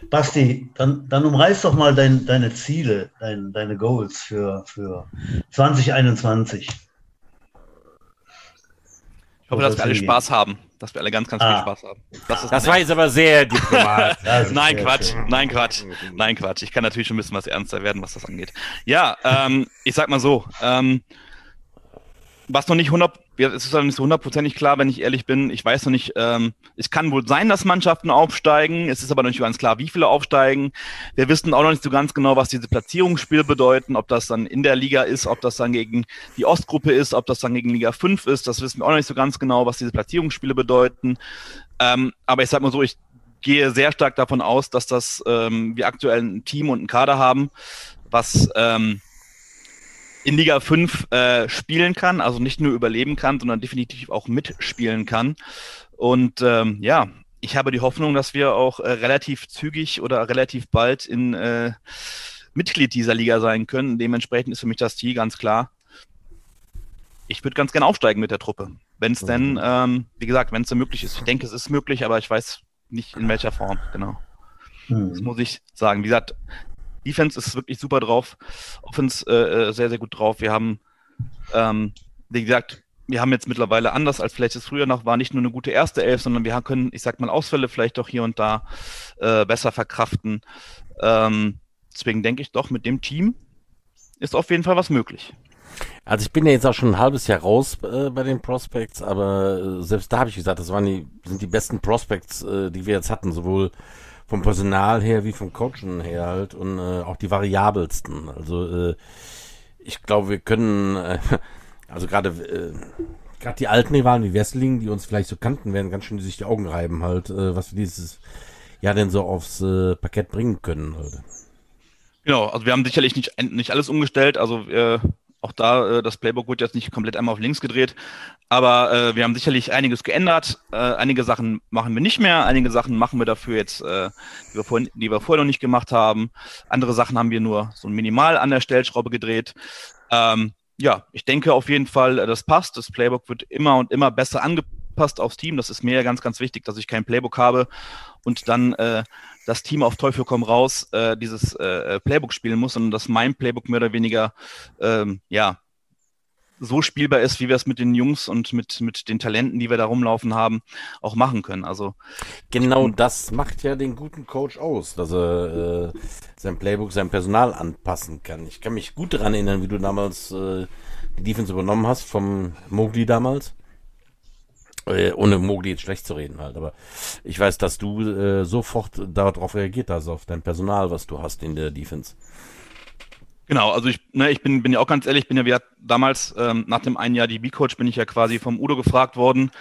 Basti, dann, dann umreiß doch mal dein, deine Ziele, dein, deine Goals für, für 2021 hoffe, dass wir alle Spaß haben. Dass wir alle ganz, ganz ah. viel Spaß haben. Das, das war jetzt aber sehr diplomatisch. nein, Quatsch, schön. nein, Quatsch, nein, Quatsch. Ich kann natürlich schon ein bisschen was ernster werden, was das angeht. Ja, ähm, ich sag mal so, ähm, was noch nicht 100, es ist noch nicht so hundertprozentig klar, wenn ich ehrlich bin. Ich weiß noch nicht, ähm, es kann wohl sein, dass Mannschaften aufsteigen. Es ist aber noch nicht ganz klar, wie viele aufsteigen. Wir wissen auch noch nicht so ganz genau, was diese Platzierungsspiele bedeuten, ob das dann in der Liga ist, ob das dann gegen die Ostgruppe ist, ob das dann gegen Liga 5 ist. Das wissen wir auch noch nicht so ganz genau, was diese Platzierungsspiele bedeuten. Ähm, aber ich sag mal so, ich gehe sehr stark davon aus, dass das ähm, wir aktuell ein Team und ein Kader haben, was ähm, in Liga 5 äh, spielen kann, also nicht nur überleben kann, sondern definitiv auch mitspielen kann. Und ähm, ja, ich habe die Hoffnung, dass wir auch äh, relativ zügig oder relativ bald in äh, Mitglied dieser Liga sein können. Dementsprechend ist für mich das Ziel ganz klar. Ich würde ganz gerne aufsteigen mit der Truppe. Wenn es mhm. denn, ähm, wie gesagt, wenn es denn möglich ist. Ich denke, es ist möglich, aber ich weiß nicht in welcher Form, genau. Mhm. Das muss ich sagen. Wie gesagt, Defense ist wirklich super drauf. Offense äh, äh, sehr, sehr gut drauf. Wir haben, ähm, wie gesagt, wir haben jetzt mittlerweile anders als vielleicht es früher noch war, nicht nur eine gute erste Elf, sondern wir können, ich sag mal, Ausfälle vielleicht auch hier und da äh, besser verkraften. Ähm, deswegen denke ich doch, mit dem Team ist auf jeden Fall was möglich. Also ich bin ja jetzt auch schon ein halbes Jahr raus äh, bei den Prospects, aber äh, selbst da habe ich gesagt, das waren die, sind die besten Prospects, äh, die wir jetzt hatten, sowohl vom Personal her wie vom Coachen her halt und äh, auch die variabelsten. Also äh, ich glaube, wir können, äh, also gerade äh, gerade die alten Rivalen wie Wessling, die uns vielleicht so kannten, werden ganz schön sich die Augen reiben halt, äh, was wir dieses Jahr denn so aufs äh, Parkett bringen können halt. Genau, also wir haben sicherlich nicht, nicht alles umgestellt. Also äh, auch da, äh, das Playbook wird jetzt nicht komplett einmal auf links gedreht, aber äh, wir haben sicherlich einiges geändert. Äh, einige Sachen machen wir nicht mehr, einige Sachen machen wir dafür jetzt, äh, die, wir vorhin, die wir vorher noch nicht gemacht haben. Andere Sachen haben wir nur so minimal an der Stellschraube gedreht. Ähm, ja, ich denke auf jeden Fall, äh, das passt. Das Playbook wird immer und immer besser angepasst aufs Team. Das ist mir ganz, ganz wichtig, dass ich kein Playbook habe und dann äh, das Team auf Teufel komm raus äh, dieses äh, Playbook spielen muss, sondern dass mein Playbook mehr oder weniger ähm, ja so spielbar ist, wie wir es mit den Jungs und mit, mit den Talenten, die wir da rumlaufen haben, auch machen können. Also genau das macht ja den guten Coach aus, dass er äh, sein Playbook, sein Personal anpassen kann. Ich kann mich gut daran erinnern, wie du damals äh, die Defense übernommen hast vom Mowgli damals. Äh, ohne Mogli jetzt schlecht zu reden halt, aber ich weiß, dass du äh, sofort darauf reagiert hast, auf dein Personal, was du hast in der Defense. Genau, also ich, ne, ich bin, bin ja auch ganz ehrlich, bin ja wieder damals, ähm, nach dem einen Jahr DB-Coach, bin ich ja quasi vom Udo gefragt worden,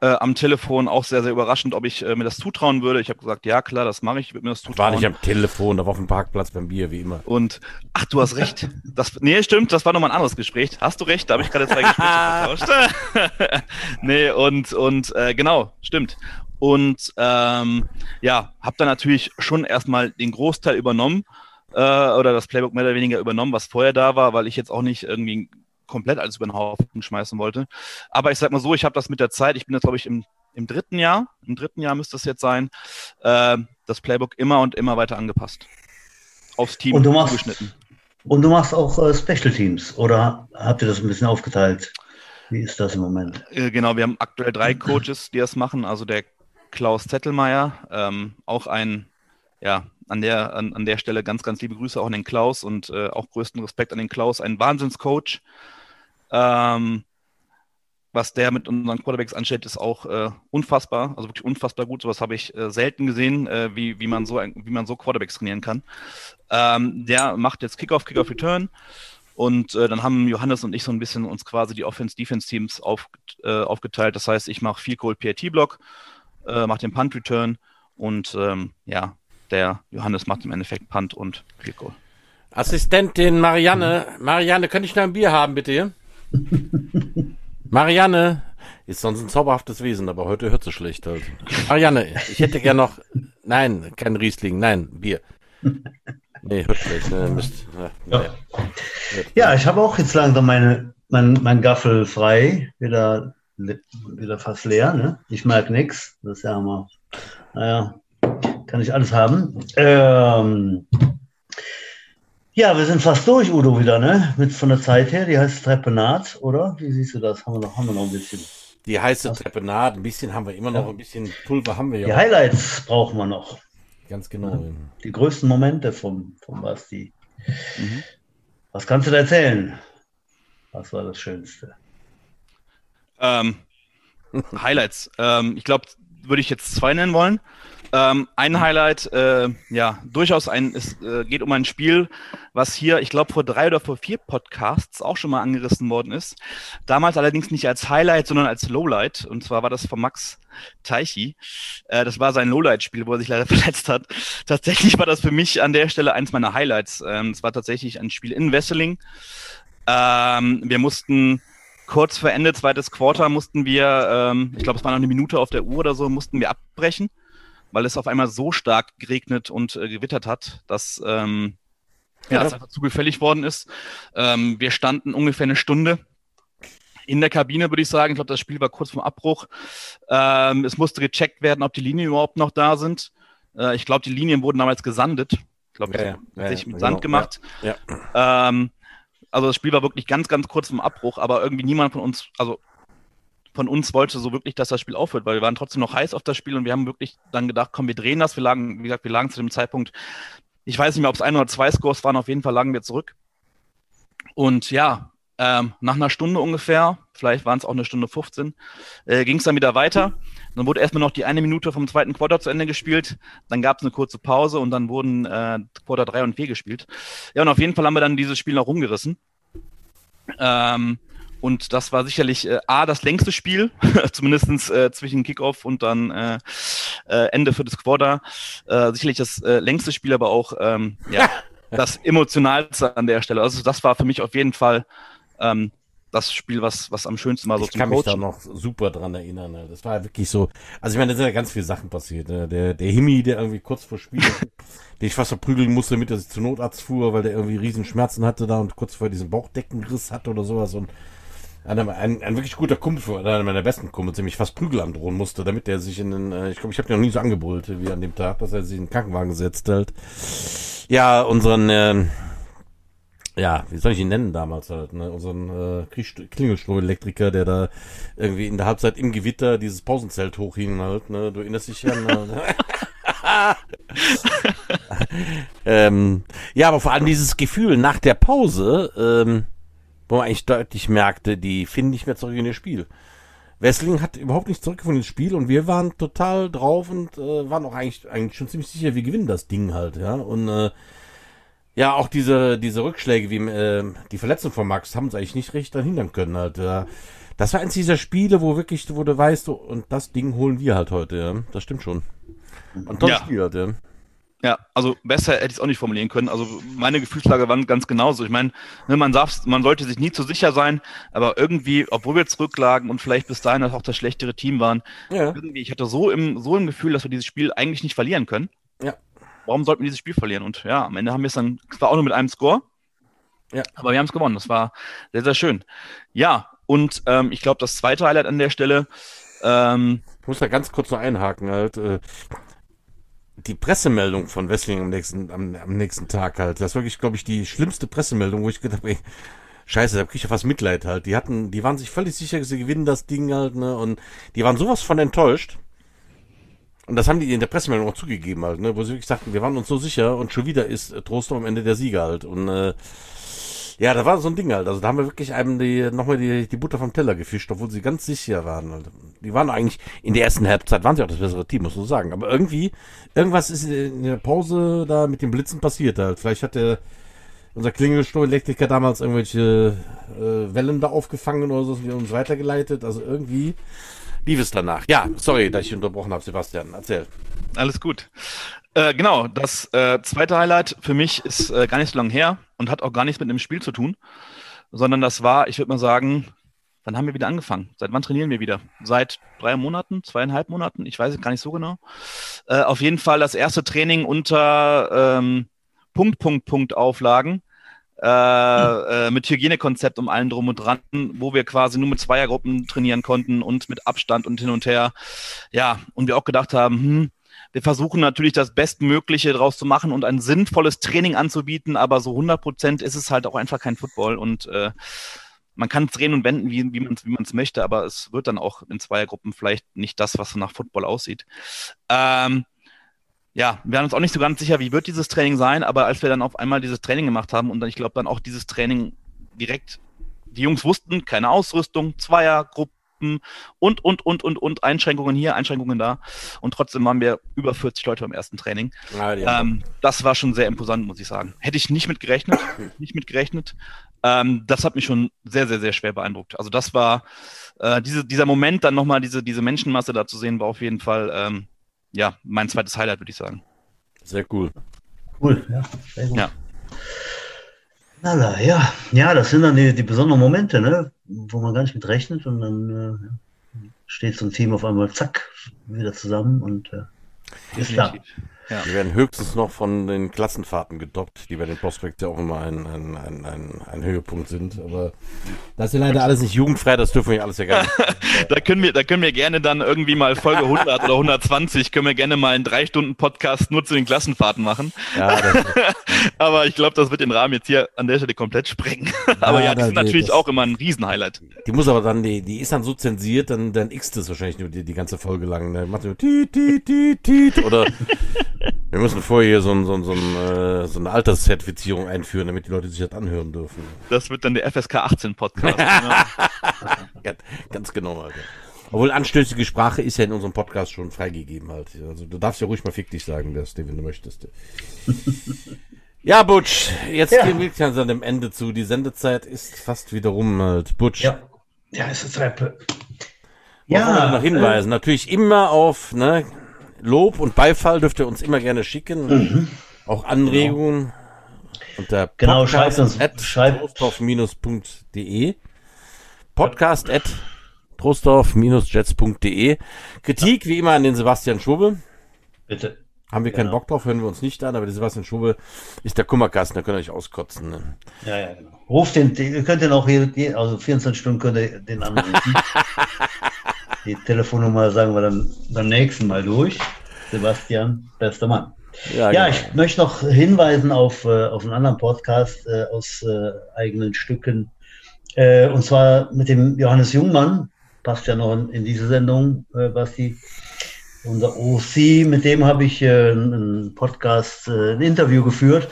äh, am Telefon auch sehr, sehr überraschend, ob ich äh, mir das zutrauen würde. Ich habe gesagt, ja klar, das mache ich, ich würde mir das zutrauen. War nicht am Telefon, da war auf dem Parkplatz beim Bier, wie immer. Und, ach, du hast recht. Das, nee, stimmt, das war nochmal ein anderes Gespräch. Hast du recht, da habe ich gerade zwei Gespräche vertauscht. nee, und, und äh, genau, stimmt. Und ähm, ja, habe dann natürlich schon erstmal den Großteil übernommen äh, oder das Playbook mehr oder weniger übernommen, was vorher da war, weil ich jetzt auch nicht irgendwie komplett alles über den Haufen schmeißen wollte. Aber ich sag mal so, ich habe das mit der Zeit, ich bin jetzt, glaube ich, im, im dritten Jahr, im dritten Jahr müsste es jetzt sein, äh, das Playbook immer und immer weiter angepasst. Aufs Team und du machst, zugeschnitten. Und du machst auch äh, Special Teams oder habt ihr das ein bisschen aufgeteilt? Wie ist das im Moment? Äh, genau, wir haben aktuell drei Coaches, die das machen. Also der Klaus Zettelmeier, ähm, auch ein, ja, an der, an, an der Stelle ganz, ganz liebe Grüße auch an den Klaus und äh, auch größten Respekt an den Klaus, ein Wahnsinnscoach. Ähm, was der mit unseren Quarterbacks anstellt, ist auch äh, unfassbar, also wirklich unfassbar gut. Sowas habe ich äh, selten gesehen, äh, wie, wie, man so, wie man so Quarterbacks trainieren kann. Ähm, der macht jetzt Kickoff, Kickoff, Return. Und äh, dann haben Johannes und ich so ein bisschen uns quasi die Offense-Defense-Teams auf, äh, aufgeteilt. Das heißt, ich mache viel Cold PAT-Block, äh, mache den Punt-Return und ähm, ja, der Johannes macht im Endeffekt Punt und Field Goal. Assistentin Marianne, Marianne, könnte ich noch ein Bier haben, bitte? Marianne ist sonst ein zauberhaftes Wesen, aber heute hört sie schlecht halt. Marianne, ich hätte gern noch, nein, kein Riesling, nein, Bier. Nee, hört schlecht, ne, Mist. Ja, ja. ja ich habe auch jetzt langsam meine, mein, mein Gaffel frei, wieder, wieder fast leer, ne? Ich mag nichts, das ist ja immer, naja, kann ich alles haben. Ähm, ja, wir sind fast durch, Udo, wieder, ne? Mit von der Zeit her. Die heißt Treppenat, oder? Wie siehst du das? Haben wir noch, haben wir noch ein bisschen. Die heiße Treppenat, ein bisschen haben wir immer noch, ja. ein bisschen Pulver haben wir ja. Die Highlights brauchen wir noch. Ganz genau. Ja. Die größten Momente vom, vom Basti. Mhm. Was kannst du da erzählen? Was war das Schönste? Ähm, Highlights. ähm, ich glaube, würde ich jetzt zwei nennen wollen. Ähm, ein Highlight, äh, ja, durchaus ein, es äh, geht um ein Spiel, was hier, ich glaube, vor drei oder vor vier Podcasts auch schon mal angerissen worden ist. Damals allerdings nicht als Highlight, sondern als Lowlight. Und zwar war das von Max Teichi. Äh, das war sein Lowlight-Spiel, wo er sich leider verletzt hat. Tatsächlich war das für mich an der Stelle eins meiner Highlights. Ähm, es war tatsächlich ein Spiel in Wesseling. Ähm, wir mussten kurz vor Ende zweites Quarter mussten wir, ähm, ich glaube, es war noch eine Minute auf der Uhr oder so, mussten wir abbrechen weil es auf einmal so stark geregnet und äh, gewittert hat, dass ähm, ja, das einfach zu gefällig worden ist. Ähm, wir standen ungefähr eine Stunde in der Kabine, würde ich sagen. Ich glaube, das Spiel war kurz vorm Abbruch. Ähm, es musste gecheckt werden, ob die Linien überhaupt noch da sind. Äh, ich glaube, die Linien wurden damals gesandet. Ich glaube, ja, ja, ja, mit Sand genau, gemacht. Ähm, also das Spiel war wirklich ganz, ganz kurz vorm Abbruch, aber irgendwie niemand von uns, also von uns wollte so wirklich, dass das Spiel aufhört, weil wir waren trotzdem noch heiß auf das Spiel und wir haben wirklich dann gedacht, komm, wir drehen das. Wir lagen, wie gesagt, wir lagen zu dem Zeitpunkt, ich weiß nicht mehr, ob es ein oder zwei Scores waren, auf jeden Fall lagen wir zurück. Und ja, ähm, nach einer Stunde ungefähr, vielleicht waren es auch eine Stunde 15, äh, ging es dann wieder weiter. Dann wurde erstmal noch die eine Minute vom zweiten Quarter zu Ende gespielt. Dann gab es eine kurze Pause und dann wurden äh, Quarter 3 und 4 gespielt. Ja, und auf jeden Fall haben wir dann dieses Spiel noch rumgerissen. Ähm, und das war sicherlich äh, A, das längste Spiel, zumindest äh, zwischen Kickoff und dann äh, äh, Ende für das Quarter. Äh, sicherlich das äh, längste Spiel, aber auch ähm, ja, das emotionalste an der Stelle. Also das war für mich auf jeden Fall ähm, das Spiel, was, was am schönsten war. So ich kann mich da noch super dran erinnern. Ne? Das war wirklich so. Also ich meine, da sind ja ganz viele Sachen passiert. Ne? Der, der Himi, der irgendwie kurz vor Spiel, den ich fast verprügeln musste, damit er sich zum Notarzt fuhr, weil der irgendwie riesen Schmerzen hatte da und kurz vor diesem Bauchdeckenriss hatte oder sowas und ein, ein, ein wirklich guter Kumpel, einer meiner besten Kumpels, der mich fast Prügel androhen musste, damit er sich in den, äh, ich glaube, ich habe den noch nie so angebrüllt wie an dem Tag, dass er sich in den Krankenwagen gesetzt hat. Ja, unseren, äh, ja, wie soll ich ihn nennen damals halt, ne? unseren äh, Klingelstromelektriker, der da irgendwie in der Halbzeit im Gewitter dieses Pausenzelt hochhing halt, ne? Du erinnerst dich an. Ne? ähm, ja, aber vor allem dieses Gefühl nach der Pause, ähm, wo man eigentlich deutlich merkte, die finden nicht mehr zurück in das Spiel. Wessling hat überhaupt nicht zurückgefunden ins Spiel und wir waren total drauf und äh, waren auch eigentlich, eigentlich schon ziemlich sicher, wir gewinnen das Ding halt, ja. Und äh, Ja, auch diese, diese Rückschläge wie äh, die Verletzung von Max haben sie eigentlich nicht richtig dann hindern können. Halt. Das war eins dieser Spiele, wo wirklich, wo du weißt, und das Ding holen wir halt heute, ja. Das stimmt schon. Und tolles ja. Spiel halt, ja. Ja, also besser hätte ich es auch nicht formulieren können. Also meine Gefühlslage waren ganz genauso. Ich meine, ne, man, darf, man sollte sich nie zu sicher sein, aber irgendwie, obwohl wir zurücklagen und vielleicht bis dahin auch das schlechtere Team waren, ja. irgendwie, ich hatte so im, so im Gefühl, dass wir dieses Spiel eigentlich nicht verlieren können. Ja. Warum sollten wir dieses Spiel verlieren? Und ja, am Ende haben wir es dann, zwar auch nur mit einem Score, ja. aber wir haben es gewonnen. Das war sehr, sehr schön. Ja, und ähm, ich glaube, das zweite Highlight an der Stelle. Ähm, ich muss da ganz kurz noch einhaken halt. Äh, die Pressemeldung von Wrestling am nächsten, am, am nächsten Tag halt. Das war wirklich, glaube ich, die schlimmste Pressemeldung, wo ich gedacht habe, ey, Scheiße, da krieg ich ja fast Mitleid halt. Die hatten, die waren sich völlig sicher, sie gewinnen das Ding halt, ne? Und die waren sowas von enttäuscht. Und das haben die in der Pressemeldung auch zugegeben halt, ne? Wo sie wirklich sagten, wir waren uns so sicher und schon wieder ist Trost am Ende der Sieger halt. Und äh, ja, da war so ein Ding halt. Also da haben wir wirklich einem die, nochmal die, die Butter vom Teller gefischt, obwohl sie ganz sicher waren. Halt. Die waren eigentlich, in der ersten Halbzeit waren sie auch das bessere Team, muss man sagen. Aber irgendwie, irgendwas ist in der Pause da mit den Blitzen passiert halt. Vielleicht hat der, unser Klingelstromelektriker damals irgendwelche äh, Wellen da aufgefangen oder so und uns weitergeleitet. Also irgendwie lief es danach. Ja, sorry, dass ich unterbrochen habe, Sebastian. Erzähl. Alles gut. Äh, genau, das äh, zweite Highlight für mich ist äh, gar nicht so lange her und hat auch gar nichts mit dem Spiel zu tun, sondern das war, ich würde mal sagen, dann haben wir wieder angefangen. Seit wann trainieren wir wieder? Seit drei Monaten, zweieinhalb Monaten? Ich weiß es gar nicht so genau. Äh, auf jeden Fall das erste Training unter ähm, Punkt, Punkt, Punkt Auflagen. Äh, äh, mit Hygienekonzept um allen drum und dran, wo wir quasi nur mit Zweiergruppen trainieren konnten und mit Abstand und hin und her. Ja, und wir auch gedacht haben, hm, wir versuchen natürlich das Bestmögliche daraus zu machen und ein sinnvolles Training anzubieten, aber so 100 Prozent ist es halt auch einfach kein Football und äh, man kann es drehen und wenden, wie, wie man es möchte, aber es wird dann auch in Zweiergruppen vielleicht nicht das, was nach Football aussieht. Ähm, ja, wir waren uns auch nicht so ganz sicher, wie wird dieses Training sein, aber als wir dann auf einmal dieses Training gemacht haben und dann, ich glaube, dann auch dieses Training direkt, die Jungs wussten, keine Ausrüstung, Zweiergruppen, und, und, und, und, und Einschränkungen hier, Einschränkungen da. Und trotzdem waren wir über 40 Leute beim ersten Training. Ah, ähm, das war schon sehr imposant, muss ich sagen. Hätte ich nicht mit gerechnet, nicht mit gerechnet. Ähm, das hat mich schon sehr, sehr, sehr schwer beeindruckt. Also das war, äh, diese, dieser Moment, dann nochmal diese, diese Menschenmasse da zu sehen, war auf jeden Fall, ähm, ja, mein zweites Highlight, würde ich sagen. Sehr cool. Cool, ja. Sehr gut. Ja. Na, ja, ja, das sind dann die, die besonderen Momente, ne? wo man gar nicht mit rechnet und dann äh, steht so ein Team auf einmal zack wieder zusammen und äh, ist da. Ja. Die werden höchstens noch von den Klassenfahrten gedoppt, die bei den Prospects ja auch immer ein, ein, ein, ein, ein Höhepunkt sind. Aber das ist ja leider alles nicht jugendfrei, das dürfen wir alles ja gar nicht. da, können wir, da können wir gerne dann irgendwie mal Folge 100 oder 120, können wir gerne mal einen drei Stunden Podcast nur zu den Klassenfahrten machen. Ja, Aber ich glaube, das wird den Rahmen jetzt hier an der Stelle komplett sprengen. aber ja, ja das ist natürlich auch immer ein Riesenhighlight. Die muss aber dann, die, die ist dann so zensiert, dann, dann x das wahrscheinlich nur die, die ganze Folge lang. Ne? Macht so tit, tit, tit, tit, oder wir müssen vorher hier so, ein, so, ein, so, ein, äh, so eine Alterszertifizierung einführen, damit die Leute sich das anhören dürfen. Das wird dann der FSK 18 Podcast. ganz, ganz genau, Alter. Obwohl anstößige Sprache ist ja in unserem Podcast schon freigegeben halt. Also du darfst ja ruhig mal fick dich sagen, der Steve, wenn du möchtest. ja, Butch, jetzt ja. gehen wir ganz an dem Ende zu. Die Sendezeit ist fast wieder rum halt. Butch. Ja, ja es ist halt... Ja. Noch hinweisen. Äh, Natürlich immer auf, ne, Lob und Beifall dürft ihr uns immer gerne schicken. Mhm. Auch Anregungen. Genau. Unter genau, schreibt uns. At trostorf-.de Podcast at trostorf-jets.de Kritik ja. wie immer an den Sebastian Schwube. Bitte. Haben wir genau. keinen Bock drauf, hören wir uns nicht an, aber der Sebastian Schwube ist der Kummerkasten, da könnt ihr euch auskotzen. Ne? Ja, ja, genau. Ruft den, ihr könnt den auch hier, also 24 Stunden könnt ihr den anrufen. Die Telefonnummer sagen wir dann beim nächsten Mal durch. Sebastian, bester Mann. Ja, ja genau. ich möchte noch hinweisen auf, äh, auf einen anderen Podcast äh, aus äh, eigenen Stücken. Und zwar mit dem Johannes Jungmann. Passt ja noch in, in diese Sendung, Basti. Unser OC, mit dem habe ich einen Podcast, ein Interview geführt.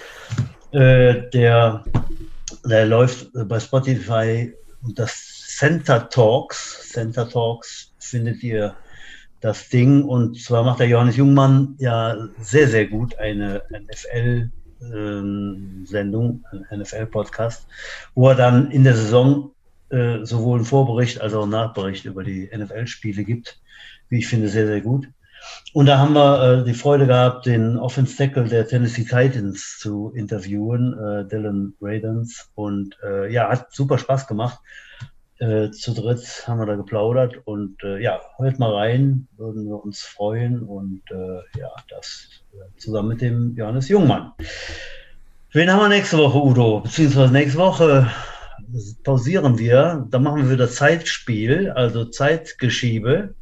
der, der läuft bei Spotify und das Center Talks. Center Talks findet ihr das Ding. Und zwar macht der Johannes Jungmann ja sehr, sehr gut eine NFL ähm, Sendung, NFL-Podcast, wo er dann in der Saison äh, sowohl einen Vorbericht als auch einen Nachbericht über die NFL-Spiele gibt. Wie ich finde, sehr, sehr gut. Und da haben wir äh, die Freude gehabt, den Offense Tackle der Tennessee Titans zu interviewen, äh, Dylan Radens. Und äh, ja, hat super Spaß gemacht. Äh, zu dritt haben wir da geplaudert und äh, ja, hört mal rein, würden wir uns freuen und äh, ja, das äh, zusammen mit dem Johannes Jungmann. Wen haben wir nächste Woche, Udo? Beziehungsweise nächste Woche pausieren wir, dann machen wir wieder Zeitspiel, also Zeitgeschiebe.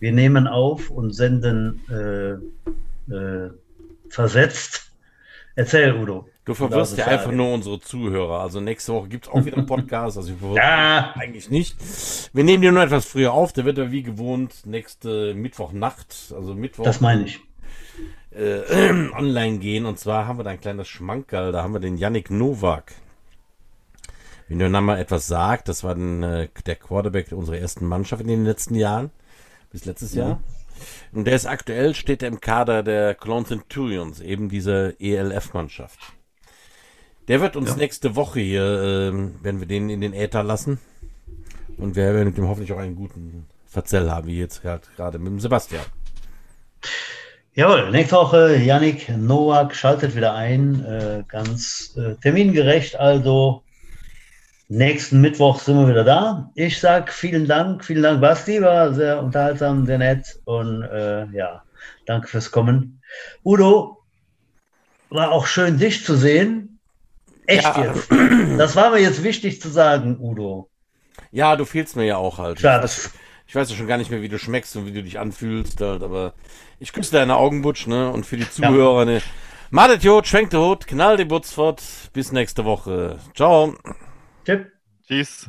Wir nehmen auf und senden äh, äh, versetzt. Erzähl, Udo. Du verwirrst ja einfach nur unsere Zuhörer. Also nächste Woche gibt es auch wieder einen Podcast. Also ich ja. eigentlich nicht. Wir nehmen den nur etwas früher auf. Der wird ja wie gewohnt nächste Mittwochnacht, also Mittwoch. Das meine ich. Äh, online gehen. Und zwar haben wir da ein kleines Schmankerl. Da haben wir den Yannick Nowak. Wenn der Name etwas sagt, das war den, äh, der Quarterback unserer ersten Mannschaft in den letzten Jahren. Bis letztes ja. Jahr. Und der ist aktuell, steht er im Kader der Cologne Centurions, eben dieser ELF-Mannschaft. Der wird uns ja. nächste Woche hier, äh, werden wir den in den Äther lassen. Und wir werden mit dem hoffentlich auch einen guten Verzell haben, wie jetzt gerade mit dem Sebastian. Jawohl, nächste Woche Yannick Nowak schaltet wieder ein, äh, ganz äh, termingerecht. Also nächsten Mittwoch sind wir wieder da. Ich sage vielen Dank, vielen Dank, Basti, war sehr unterhaltsam, sehr nett und äh, ja, danke fürs Kommen. Udo, war auch schön, dich zu sehen. Echt ja. jetzt? Das war mir jetzt wichtig zu sagen, Udo. Ja, du fehlst mir ja auch halt. Schatz. Ich weiß ja schon gar nicht mehr, wie du schmeckst und wie du dich anfühlst, halt, aber ich küsse deine Augenbutsch, ne? Und für die Zuhörer, ja. ne? Madet Jod, schwenkt Hut, knall die Butz fort. Bis nächste Woche. Ciao. Tschüss. Tschüss.